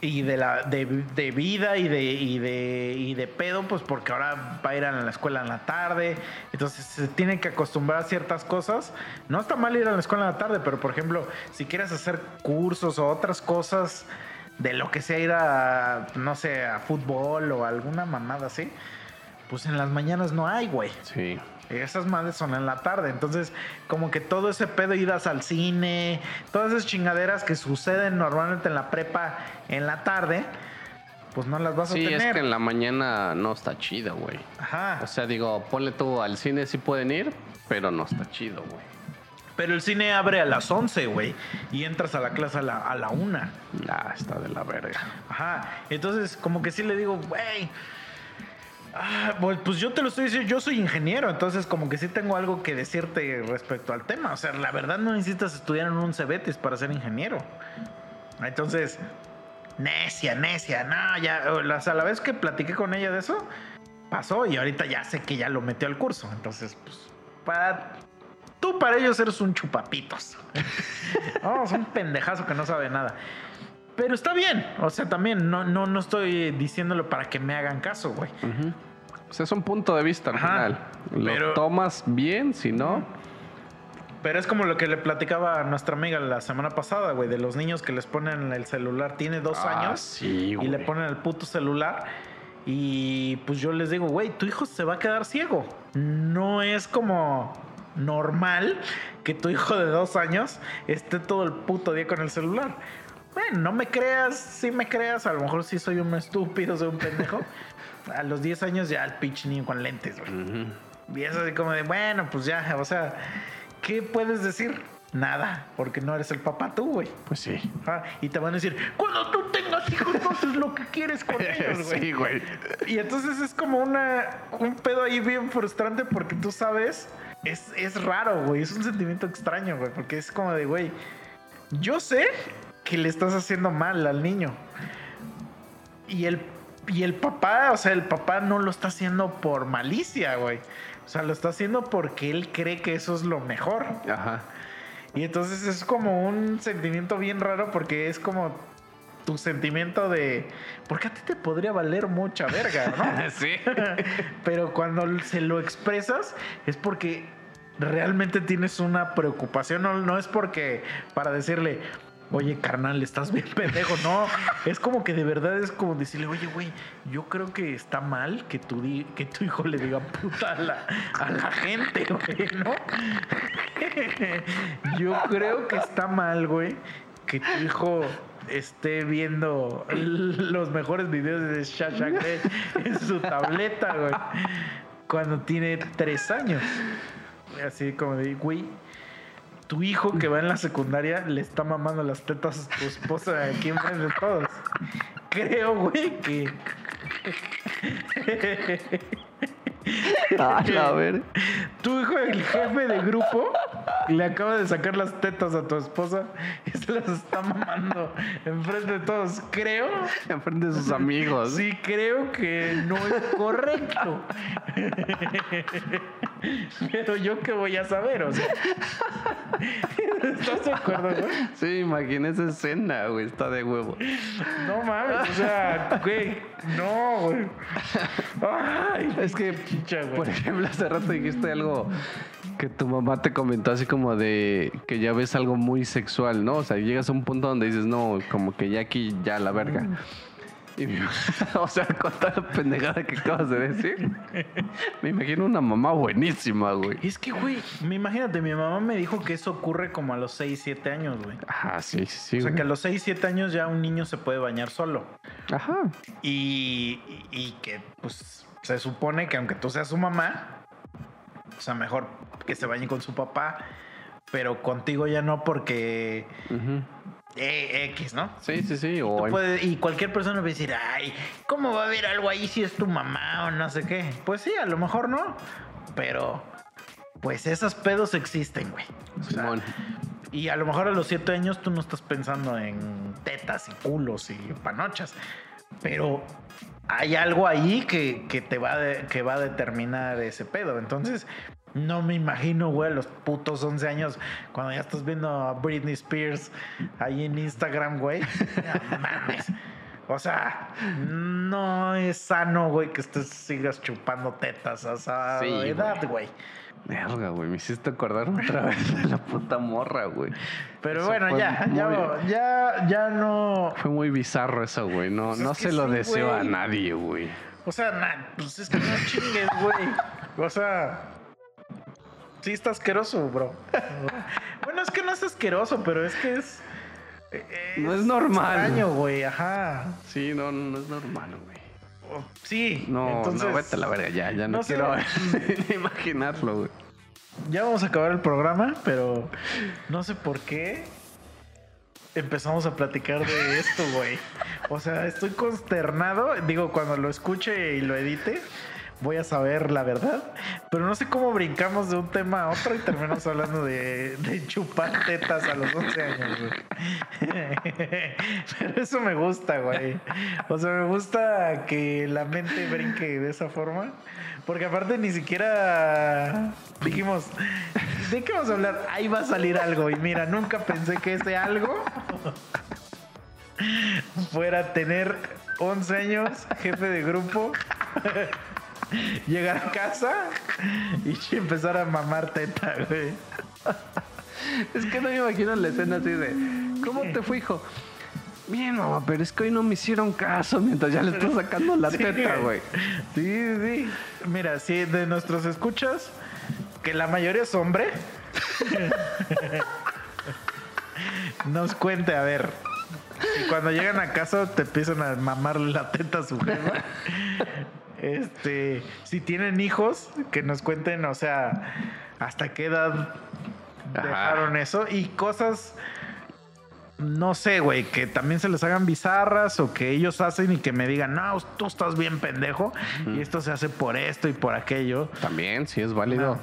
y de la de, de vida y de, y de y de pedo, pues porque ahora va a ir a la escuela en la tarde. Entonces se tiene que acostumbrar a ciertas cosas. No está mal ir a la escuela en la tarde, pero por ejemplo, si quieres hacer cursos o otras cosas de lo que sea ir a, no sé, a fútbol o alguna mamada así, pues en las mañanas no hay, güey. Sí. Esas madres son en la tarde. Entonces, como que todo ese pedo, idas al cine, todas esas chingaderas que suceden normalmente en la prepa en la tarde, pues no las vas a Sí, tener. es que en la mañana no está chido, güey. Ajá. O sea, digo, ponle tú al cine sí pueden ir, pero no está chido, güey. Pero el cine abre a las 11, güey. Y entras a la clase a la, a la 1. Ya está de la verga. Ajá. Entonces, como que sí le digo, güey. Ah, pues, pues yo te lo estoy diciendo, yo soy ingeniero, entonces como que sí tengo algo que decirte respecto al tema. O sea, la verdad no necesitas estudiar en un Cebetis para ser ingeniero. Entonces, necia, necia, no, ya, o a la vez que platiqué con ella de eso, pasó y ahorita ya sé que ya lo metió al curso. Entonces, pues, para... Tú para ellos eres un chupapitos. no, es un pendejazo que no sabe nada. Pero está bien. O sea, también no, no, no estoy diciéndolo para que me hagan caso, güey. Ujú. O sea, es un punto de vista al Ajá, final. Lo pero- tomas bien, si no, Pero es como lo que le platicaba a nuestra amiga la semana pasada, güey, de los niños que les ponen el celular. Tiene dos Ah, años sí, y le ponen el puto celular. Y pues yo les digo, güey, tu hijo se va a quedar ciego. No es como normal que tu hijo de dos años esté todo el puto día con el celular. Bueno, no me creas, sí me creas, a lo mejor sí soy un estúpido, soy un pendejo. A los 10 años ya el pinche niño con lentes, güey. Y es así como de, bueno, pues ya, o sea, ¿qué puedes decir? Nada, porque no eres el papá tú, güey. pues sí. Ah, y te van a decir, cuando tú tengas hijos, no haces lo que quieres con ellos, güey. sí, güey. Y entonces es como una, un pedo ahí bien frustrante porque tú sabes, es, es raro, güey, es un sentimiento extraño, güey, porque es como de, güey, yo sé que le estás haciendo mal al niño. Y el, y el papá, o sea, el papá no lo está haciendo por malicia, güey. O sea, lo está haciendo porque él cree que eso es lo mejor. Ajá. Y entonces es como un sentimiento bien raro porque es como tu sentimiento de... Porque a ti te podría valer mucha verga, ¿no? sí. Pero cuando se lo expresas es porque realmente tienes una preocupación. No, no es porque para decirle, oye, carnal, estás bien pendejo. No, es como que de verdad es como decirle, oye, güey, yo creo que está mal que tu, di- que tu hijo le diga puta a la, a la gente, güey, ¿no? Yo creo que está mal, güey, que tu hijo esté viendo los mejores videos de Shasha en su tableta, güey, cuando tiene tres años. Así como de, güey, tu hijo que va en la secundaria le está mamando las tetas a tu esposa aquí enfrente de todos. Creo, güey, que. A ver. Tu hijo, el jefe de grupo, le acaba de sacar las tetas a tu esposa y se las está mamando enfrente de todos. Creo, Enfrente de sus amigos. sí, creo que no es correcto. Pero yo qué voy a saber, o sea. ¿Estás de acuerdo, güey? Sí, imagina esa escena, güey. Está de huevo. No mames, o sea, güey, no, güey. Ay, Es que, chicha, güey. por ejemplo, hace rato dijiste algo que tu mamá te comentó así como de que ya ves algo muy sexual, ¿no? O sea, llegas a un punto donde dices, no, como que ya aquí, ya la verga. Y mi- o sea, con toda la pendejada que acabas de decir, me imagino una mamá buenísima, güey. Es que, güey, me imagínate, mi mamá me dijo que eso ocurre como a los 6, 7 años, güey. Ajá, sí, sí, sí. O sea, güey. que a los 6, 7 años ya un niño se puede bañar solo. Ajá. Y, y- y que, pues, se supone que aunque tú seas su mamá, o sea, mejor que se bañe con su papá, pero contigo ya no porque eh, X, ¿no? Sí, sí, sí. O puedes- y cualquier persona va a decir, ay, ¿cómo va a haber algo ahí si es tu mamá o no sé qué? Pues sí, a lo mejor no, pero pues esos pedos existen, güey. O sea, Simón. y a lo mejor a los siete años tú no estás pensando en tetas y culos y panochas, pero hay algo ahí que, que te va, a de- que va a determinar ese pedo. Entonces, no me imagino, güey, los putos 11 años, cuando ya estás viendo a Britney Spears ahí en Instagram, güey. No mames. O sea, no es sano, güey, que estés, sigas chupando tetas a esa Sí, edad, güey. Verga, güey. Me hiciste acordar otra vez de la puta morra, güey. Pero Eso bueno, ya, muy- ya, ya, ya no. Fue muy bizarro eso, güey. No, Pues no es se lo sí, deseo a nadie, güey. O sea, na- pues es que no chingues, güey. O sea, sí está asqueroso, bro. bueno, es que no es asqueroso, pero es que es. eh, No es normal. Extraño, güey, ajá. Sí, no, no es normal, güey. Sí, No, entonces. no, vete a la verga, ya, ya no, no sé. quiero ni imaginarlo, güey. Ya vamos a acabar el programa, pero no sé por qué empezamos a platicar de esto, güey. O sea, estoy consternado. Digo, cuando lo escuche y lo edite, voy a saber la verdad. Pero no sé cómo brincamos de un tema a otro y terminamos hablando de, chupar tetas a los 11 años. Pero eso me gusta, güey. O sea, me gusta que la mente brinque de esa forma. Porque aparte ni siquiera dijimos, ¿de qué vamos a hablar? Ahí va a salir algo. Y mira, nunca pensé que ese algo fuera tener 11 años, jefe de grupo, llegar a casa y empezar a mamar teta, güey. Es que no me imagino la escena así de, ¿cómo te fue, hijo? Bien, mamá, pero es que hoy no me hicieron caso mientras ya le estás sacando la Sí, teta, güey. Sí, sí. Mira, sí, de nuestros escuchas, que la mayoría es hombre, nos cuente, a ver, si cuando llegan a casa te empiezan a mamar la teta a su jefa. Este, si tienen hijos, que nos cuenten, o sea, hasta qué edad Ajá. dejaron eso y cosas no sé, güey, que también se les hagan bizarras o que ellos hacen y que me digan, no, tú estás bien pendejo y esto se hace por esto y por aquello. También, sí es válido.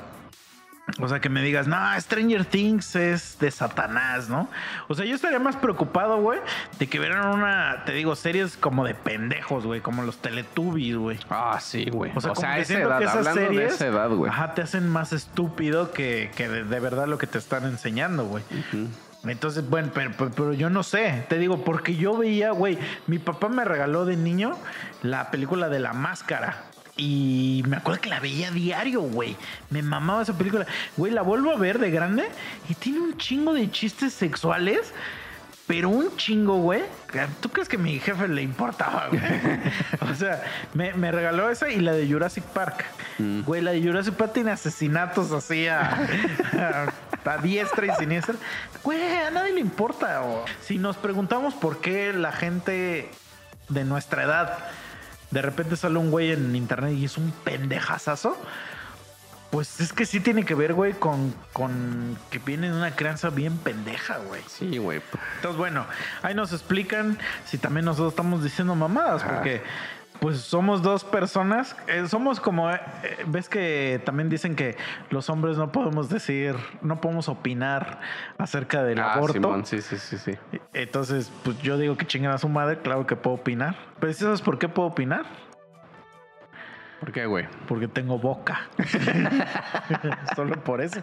O sea, que me digas, no, Stranger Things es de Satanás, ¿no? O sea, yo estaría más preocupado, güey, de que vieran una, te digo, series como de pendejos, güey, como los Teletubbies, güey. Ah, sí, güey. O sea, como a que esa siento edad, que esas hablando de series esa edad, güey. ajá, te hacen más estúpido que, que de, de verdad lo que te están enseñando, güey. Entonces, bueno, pero, pero- pero yo no sé. Te digo, porque yo veía, güey, mi papá me regaló de niño la película de la máscara. Y me acuerdo que la veía diario, güey. Me mamaba esa película. Güey, la vuelvo a ver de grande y tiene un chingo de chistes sexuales. Pero un chingo, güey. ¿Tú crees que a mi jefe le importaba, güey? o sea, me, me regaló esa y la de Jurassic Park. Güey, la de Jurassic Park tiene asesinatos así a, a, a diestra y siniestra. Güey, a nadie le importa. o- Si nos preguntamos por qué la gente de nuestra edad de repente sale un güey en internet y es un pendejazazo. Pues es que sí tiene que ver, güey, con, con que viene de una crianza bien pendeja, güey. Sí, güey. Entonces, bueno, ahí nos explican si también nosotros estamos diciendo mamadas, Ajá. porque pues somos dos personas, eh, somos como, eh, eh, ves que también dicen que los hombres no podemos decir, no podemos opinar acerca del ah, aborto. Simón, sí, sí, sí, sí. Entonces, pues yo digo que chingan a su madre, claro que puedo opinar. Pero ¿sí ¿sabes por qué puedo opinar? ¿Por qué, güey? Porque tengo boca. Solo por eso.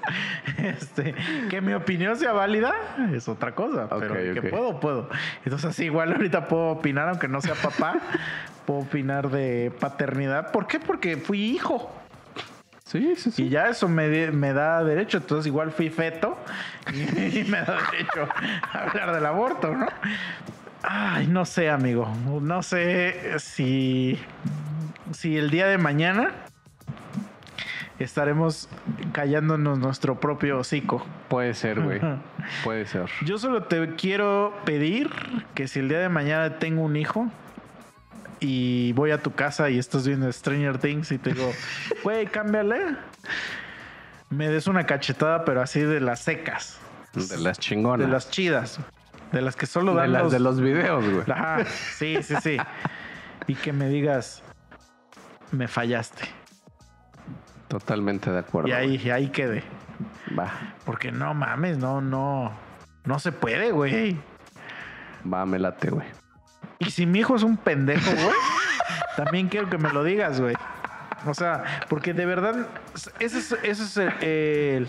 Este, que mi opinión sea válida es otra cosa, pero que puedo, puedo. Entonces, así igual ahorita puedo opinar, aunque no sea papá, puedo opinar de paternidad. ¿Por qué? Porque fui hijo. Sí, sí, sí. Y ya eso me da derecho. Entonces, igual fui feto y, me da derecho a hablar del aborto, ¿no? Ay, no sé, amigo. No sé si, si el día de mañana estaremos callándonos nuestro propio hocico. Puede ser, güey. Puede ser. Yo solo te quiero pedir que si el día de mañana tengo un hijo y voy a tu casa y estás viendo Stranger Things y te digo, güey, cámbiale. Me des una cachetada, pero así de las secas. De las chingonas. De las chidas. De las que solo dan de, las los... de los videos, güey. Ajá, sí, sí, sí. y que me digas, me fallaste. Totalmente de acuerdo. Y ahí, y ahí quede. Va, Porque no mames, no, no. No se puede, güey. va, me late, güey. Y si mi hijo es un pendejo, güey, también quiero que me lo digas, güey. O sea, porque de verdad, ese es, ese es el, el-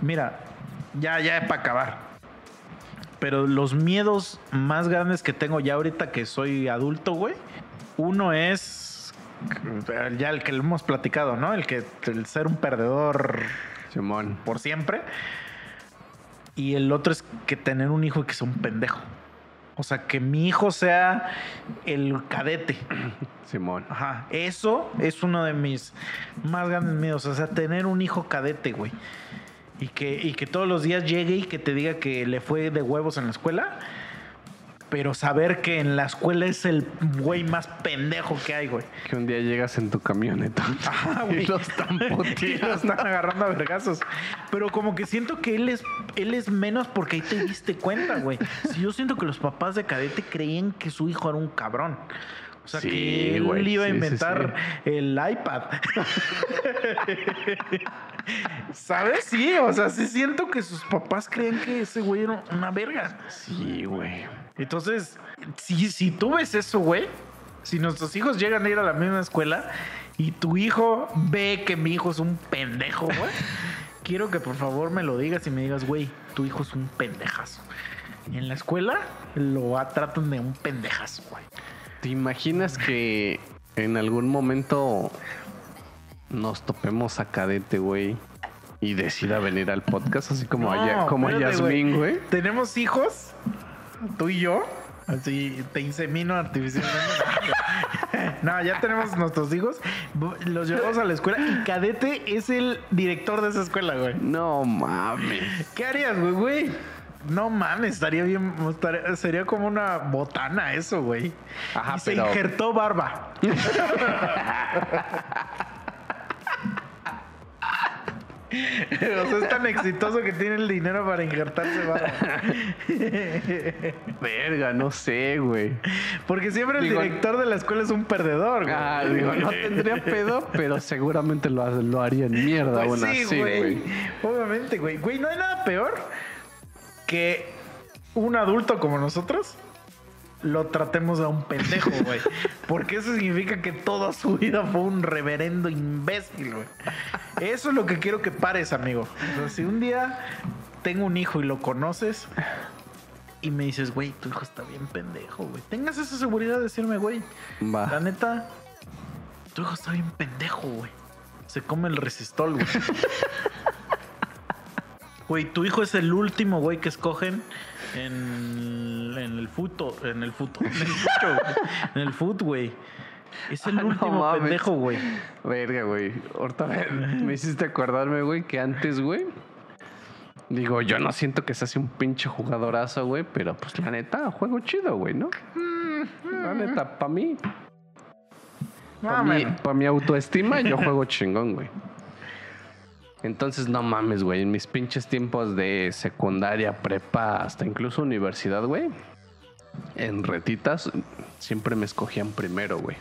Mira, ya, ya para acabar. Pero los miedos más grandes que tengo ya ahorita que soy adulto, güey. Uno es. Ya el que lo hemos platicado, ¿no? El que el ser un perdedor Simón. por siempre. Y el otro es que tener un hijo que sea un pendejo. O sea, que mi hijo sea el cadete. Simón. Ajá. Eso es uno de mis más grandes miedos. O sea, tener un hijo cadete, güey. Y que, y que todos los días llegue y que te diga que le fue de huevos en la escuela. Pero saber que en la escuela es el güey más pendejo que hay, güey. Que un día llegas en tu camioneta. Ajá, y güey. lo están Y lo están agarrando a vergazos. Pero como que siento que él es, él es menos porque ahí te diste cuenta, güey. Si yo siento que los papás de cadete creían que su hijo era un cabrón. O sea, Sí, que él iba a sí, sí, inventar el iPad. ¿Sabes? Sí, o sea, sí siento que sus papás creían que ese güey era una verga. Sí, güey. Entonces, si, si tú ves eso, güey, si nuestros hijos llegan a ir a la misma escuela y tu hijo ve que mi hijo es un pendejo, güey, quiero que por favor me lo digas y me digas, güey, tu hijo es un pendejazo. En la escuela lo tratan de un pendejazo, güey. ¿Te imaginas que en algún momento nos topemos a Cadete, güey? Y decida venir al podcast, así como, No, como a espérate, Yasmín, güey. Tenemos hijos, tú y yo. Así te insemino artificialmente. No, ya tenemos nuestros hijos. Los llevamos a la escuela y Cadete es el director de esa escuela, güey. No mames. ¿Qué harías, güey, güey? No mames, estaría bien. estaría- sería como una botana eso, güey. Ajá, y se pero- injertó barba. o sea, es tan exitoso que tiene el dinero para injertarse. Verga, no sé, güey. Porque siempre el Digo- director de la escuela es un perdedor, güey. Ah, digo, no tendría pedo, pero seguramente lo, lo haría en mierda Pues aún sí, así, güey. güey. Obviamente, güey. Güey, no hay nada peor que un adulto como nosotros lo tratemos a un pendejo, güey. Porque eso significa que toda su vida fue un reverendo imbécil, güey. Eso es lo que quiero que pares, amigo. O sea, si un día tengo un hijo y lo conoces y me dices, güey, tu hijo está bien pendejo, güey. Tengas esa seguridad de decirme, güey, la Va. neta, tu hijo está bien pendejo, güey. Se come el resistol, güey. Güey, tu hijo es el último, güey, que escogen en, en el futo, en el futo, en el fucho, güey. En el fut, güey. Es el Ah, no último mames. pendejo, güey. Verga, güey. Ahorita me, me hiciste acordarme, güey, que antes, güey. Digo, yo no siento que se hace un pinche jugadorazo, güey, pero pues la neta, juego chido, güey, ¿no? La neta, para mí, para No, mi, pa' mi autoestima, yo juego chingón, güey. Entonces, no mames, güey. En mis pinches tiempos de secundaria, prepa, hasta incluso universidad, güey. En retitas, siempre me escogían primero, güey.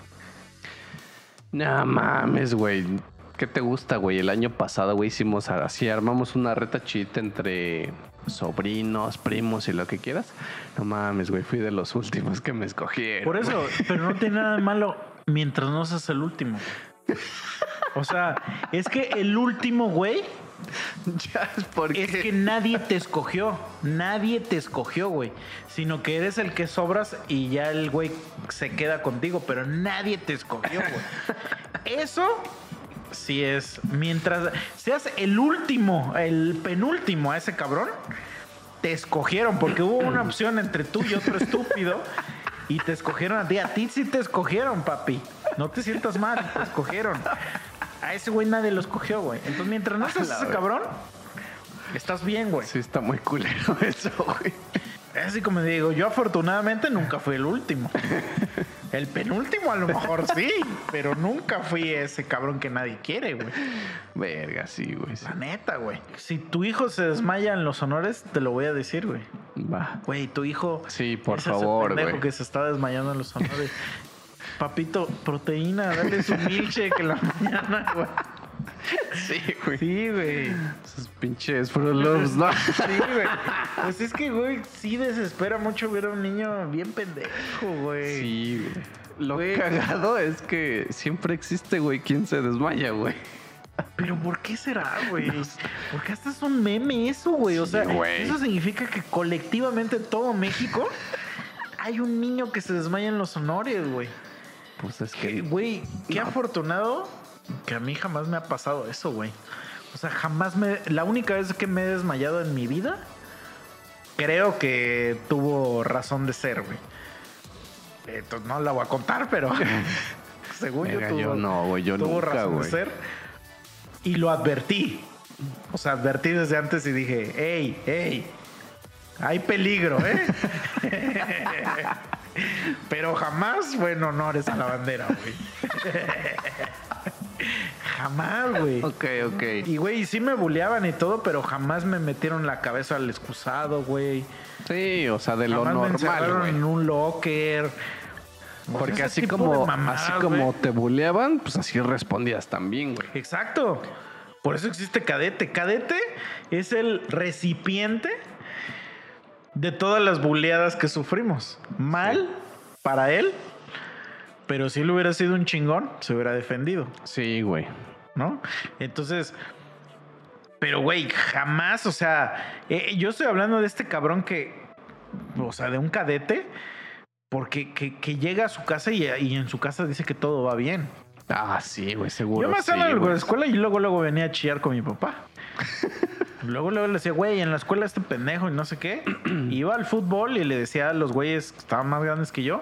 No mames, güey. ¿Qué te gusta, güey? El año pasado, güey, hicimos así, armamos una reta chita entre sobrinos, primos y lo que quieras. No mames, güey, fui de los últimos que me escogieron. Por eso, pero no tiene nada de malo mientras no seas el último. O sea, es que el último, güey, porque... es que nadie te escogió. Nadie te escogió, güey. Sino que eres el que sobras y ya el güey se queda contigo, pero nadie te escogió, güey. Eso sí es. Mientras seas el último, el penúltimo a ese cabrón, te escogieron porque hubo una opción entre tú y otro estúpido Y te escogieron a ti. A ti sí te escogieron, papi. No te sientas mal, te escogieron. A ese güey nadie lo escogió, güey. Entonces, mientras no seas ese cabrón, estás bien, güey. Sí, está muy culero eso, güey. Así como digo, yo afortunadamente nunca fui el último. El penúltimo a lo mejor sí, pero nunca fui ese cabrón que nadie quiere, güey. Verga, sí, güey. sí. La neta, güey. Si tu hijo se desmaya en los honores, te lo voy a decir, güey. Va. Güey, tu hijo. Sí, por es ese favor, pendejo güey. que se está desmayando en los honores. Papito, proteína, dale su milkshake en la mañana, güey. Sí, güey. Sí, güey. Esos pinches Fruit Loops, ¿no? Sí, güey. Pues es que, güey, sí desespera mucho ver a un niño bien pendejo, güey. Sí, güey. Lo Güey. cagado es que siempre existe, güey, quien se desmaya, güey. Pero ¿por qué será, güey? Porque hasta es un meme eso, güey. O Sí, sea, güey. eso significa que colectivamente en todo México hay un niño que se desmaya en los honores, güey. Pues es Que, que. Güey, qué No. afortunado que a mí jamás me ha pasado eso, güey. O sea, jamás me... La única vez que me he desmayado en mi vida, creo que tuvo razón de ser, güey. Entonces no la voy a contar, pero según yo tuvo, yo no, güey, yo tuvo nunca, razón de ser. Y lo advertí. O sea, advertí desde antes y dije, hey, hey, hay peligro, ¿eh? Pero jamás fue en honores a la bandera, güey. jamás, güey. Ok, ok. Y, güey, sí me buleaban y todo, pero jamás me metieron la cabeza al excusado, güey. Sí, o sea, de lo Jamás me normal, encerraron güey. en un locker. O sea, Porque así como, mamadas, así como te buleaban, pues así respondías también, güey. Exacto. Por eso existe cadete. Cadete es el recipiente de todas las buleadas que sufrimos. Mal para él, pero si él hubiera sido un chingón, se hubiera defendido, Sí, güey. ¿no? Entonces, pero güey, jamás, o sea, eh, yo estoy hablando de este cabrón que, o sea, de un cadete, porque que, que llega a su casa y, y en su casa dice que todo va bien. Ah, sí, güey, seguro. Yo me sí, salía de la escuela y luego luego venía a chillar con mi papá. Luego luego le decía, güey, en la escuela este pendejo y no sé qué. Iba al fútbol y le decía a los güeyes que estaban más grandes que yo.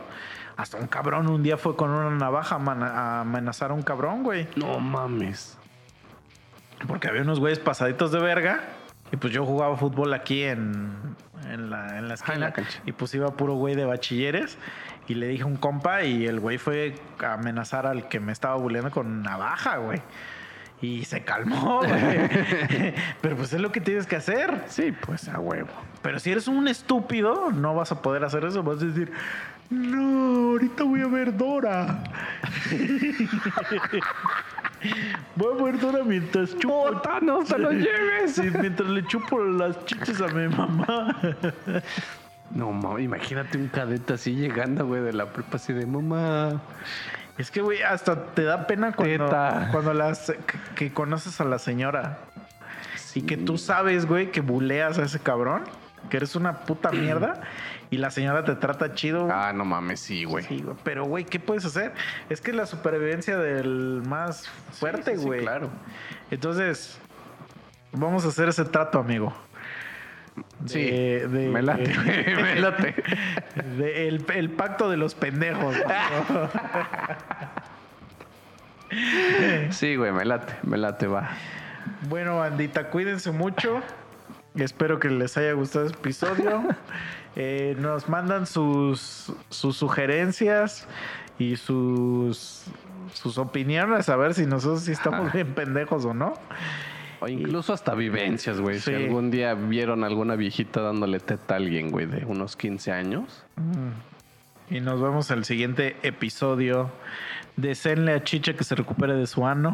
Hasta un cabrón un día fue con una navaja a, amenazar a un cabrón, güey. No mames. Porque había unos güeyes pasaditos de verga. Y pues yo jugaba fútbol aquí en, en la, en la esquina. Ah, en la cancha. y pues iba puro güey de bachilleres. Y le dije a un compa y el güey fue a amenazar al que me estaba buleando con navaja, güey. Y se calmó, güey. Pero pues es lo que tienes que hacer. Sí, pues a huevo. Pero si eres un estúpido, no vas a poder hacer eso. Vas a decir, no, ahorita voy a ver Dora. voy a ver Dora mientras chupo. ¡Puta, no te lo lleves! Mientras le chupo las chiches a mi mamá. No mames, imagínate un cadete así llegando, güey, de la prepa así de mamá. Es que, güey, hasta te da pena cuando, Teta. cuando las, que, que conoces a la señora. Y que tú sabes, güey, que buleas a ese cabrón. Que eres una puta mierda. Y la señora te trata chido. Ah, no mames, sí, güey. Sí, güey. Pero, güey, ¿qué puedes hacer? Es que es la supervivencia del más fuerte, sí, güey. claro. Entonces, vamos a hacer ese trato, amigo. Sí, De- de- me late, me late. de el, el pacto de los pendejos. ¿no? Sí, güey, me late, me late, va. bueno, bandita, cuídense mucho. Espero que les haya gustado este episodio. Eh, nos mandan sus, sus sugerencias y sus, sus opiniones a ver si nosotros sí estamos bien pendejos o no. O incluso hasta vivencias, güey. Sí. Si algún día vieron alguna viejita dándole teta a alguien, güey, de unos 15 años. Y nos vemos en el siguiente episodio. Deseenle a Chicha que se recupere de su ano.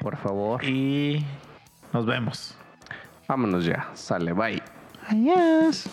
Por favor. Y nos vemos. Vámonos ya. Sale, bye. Adiós.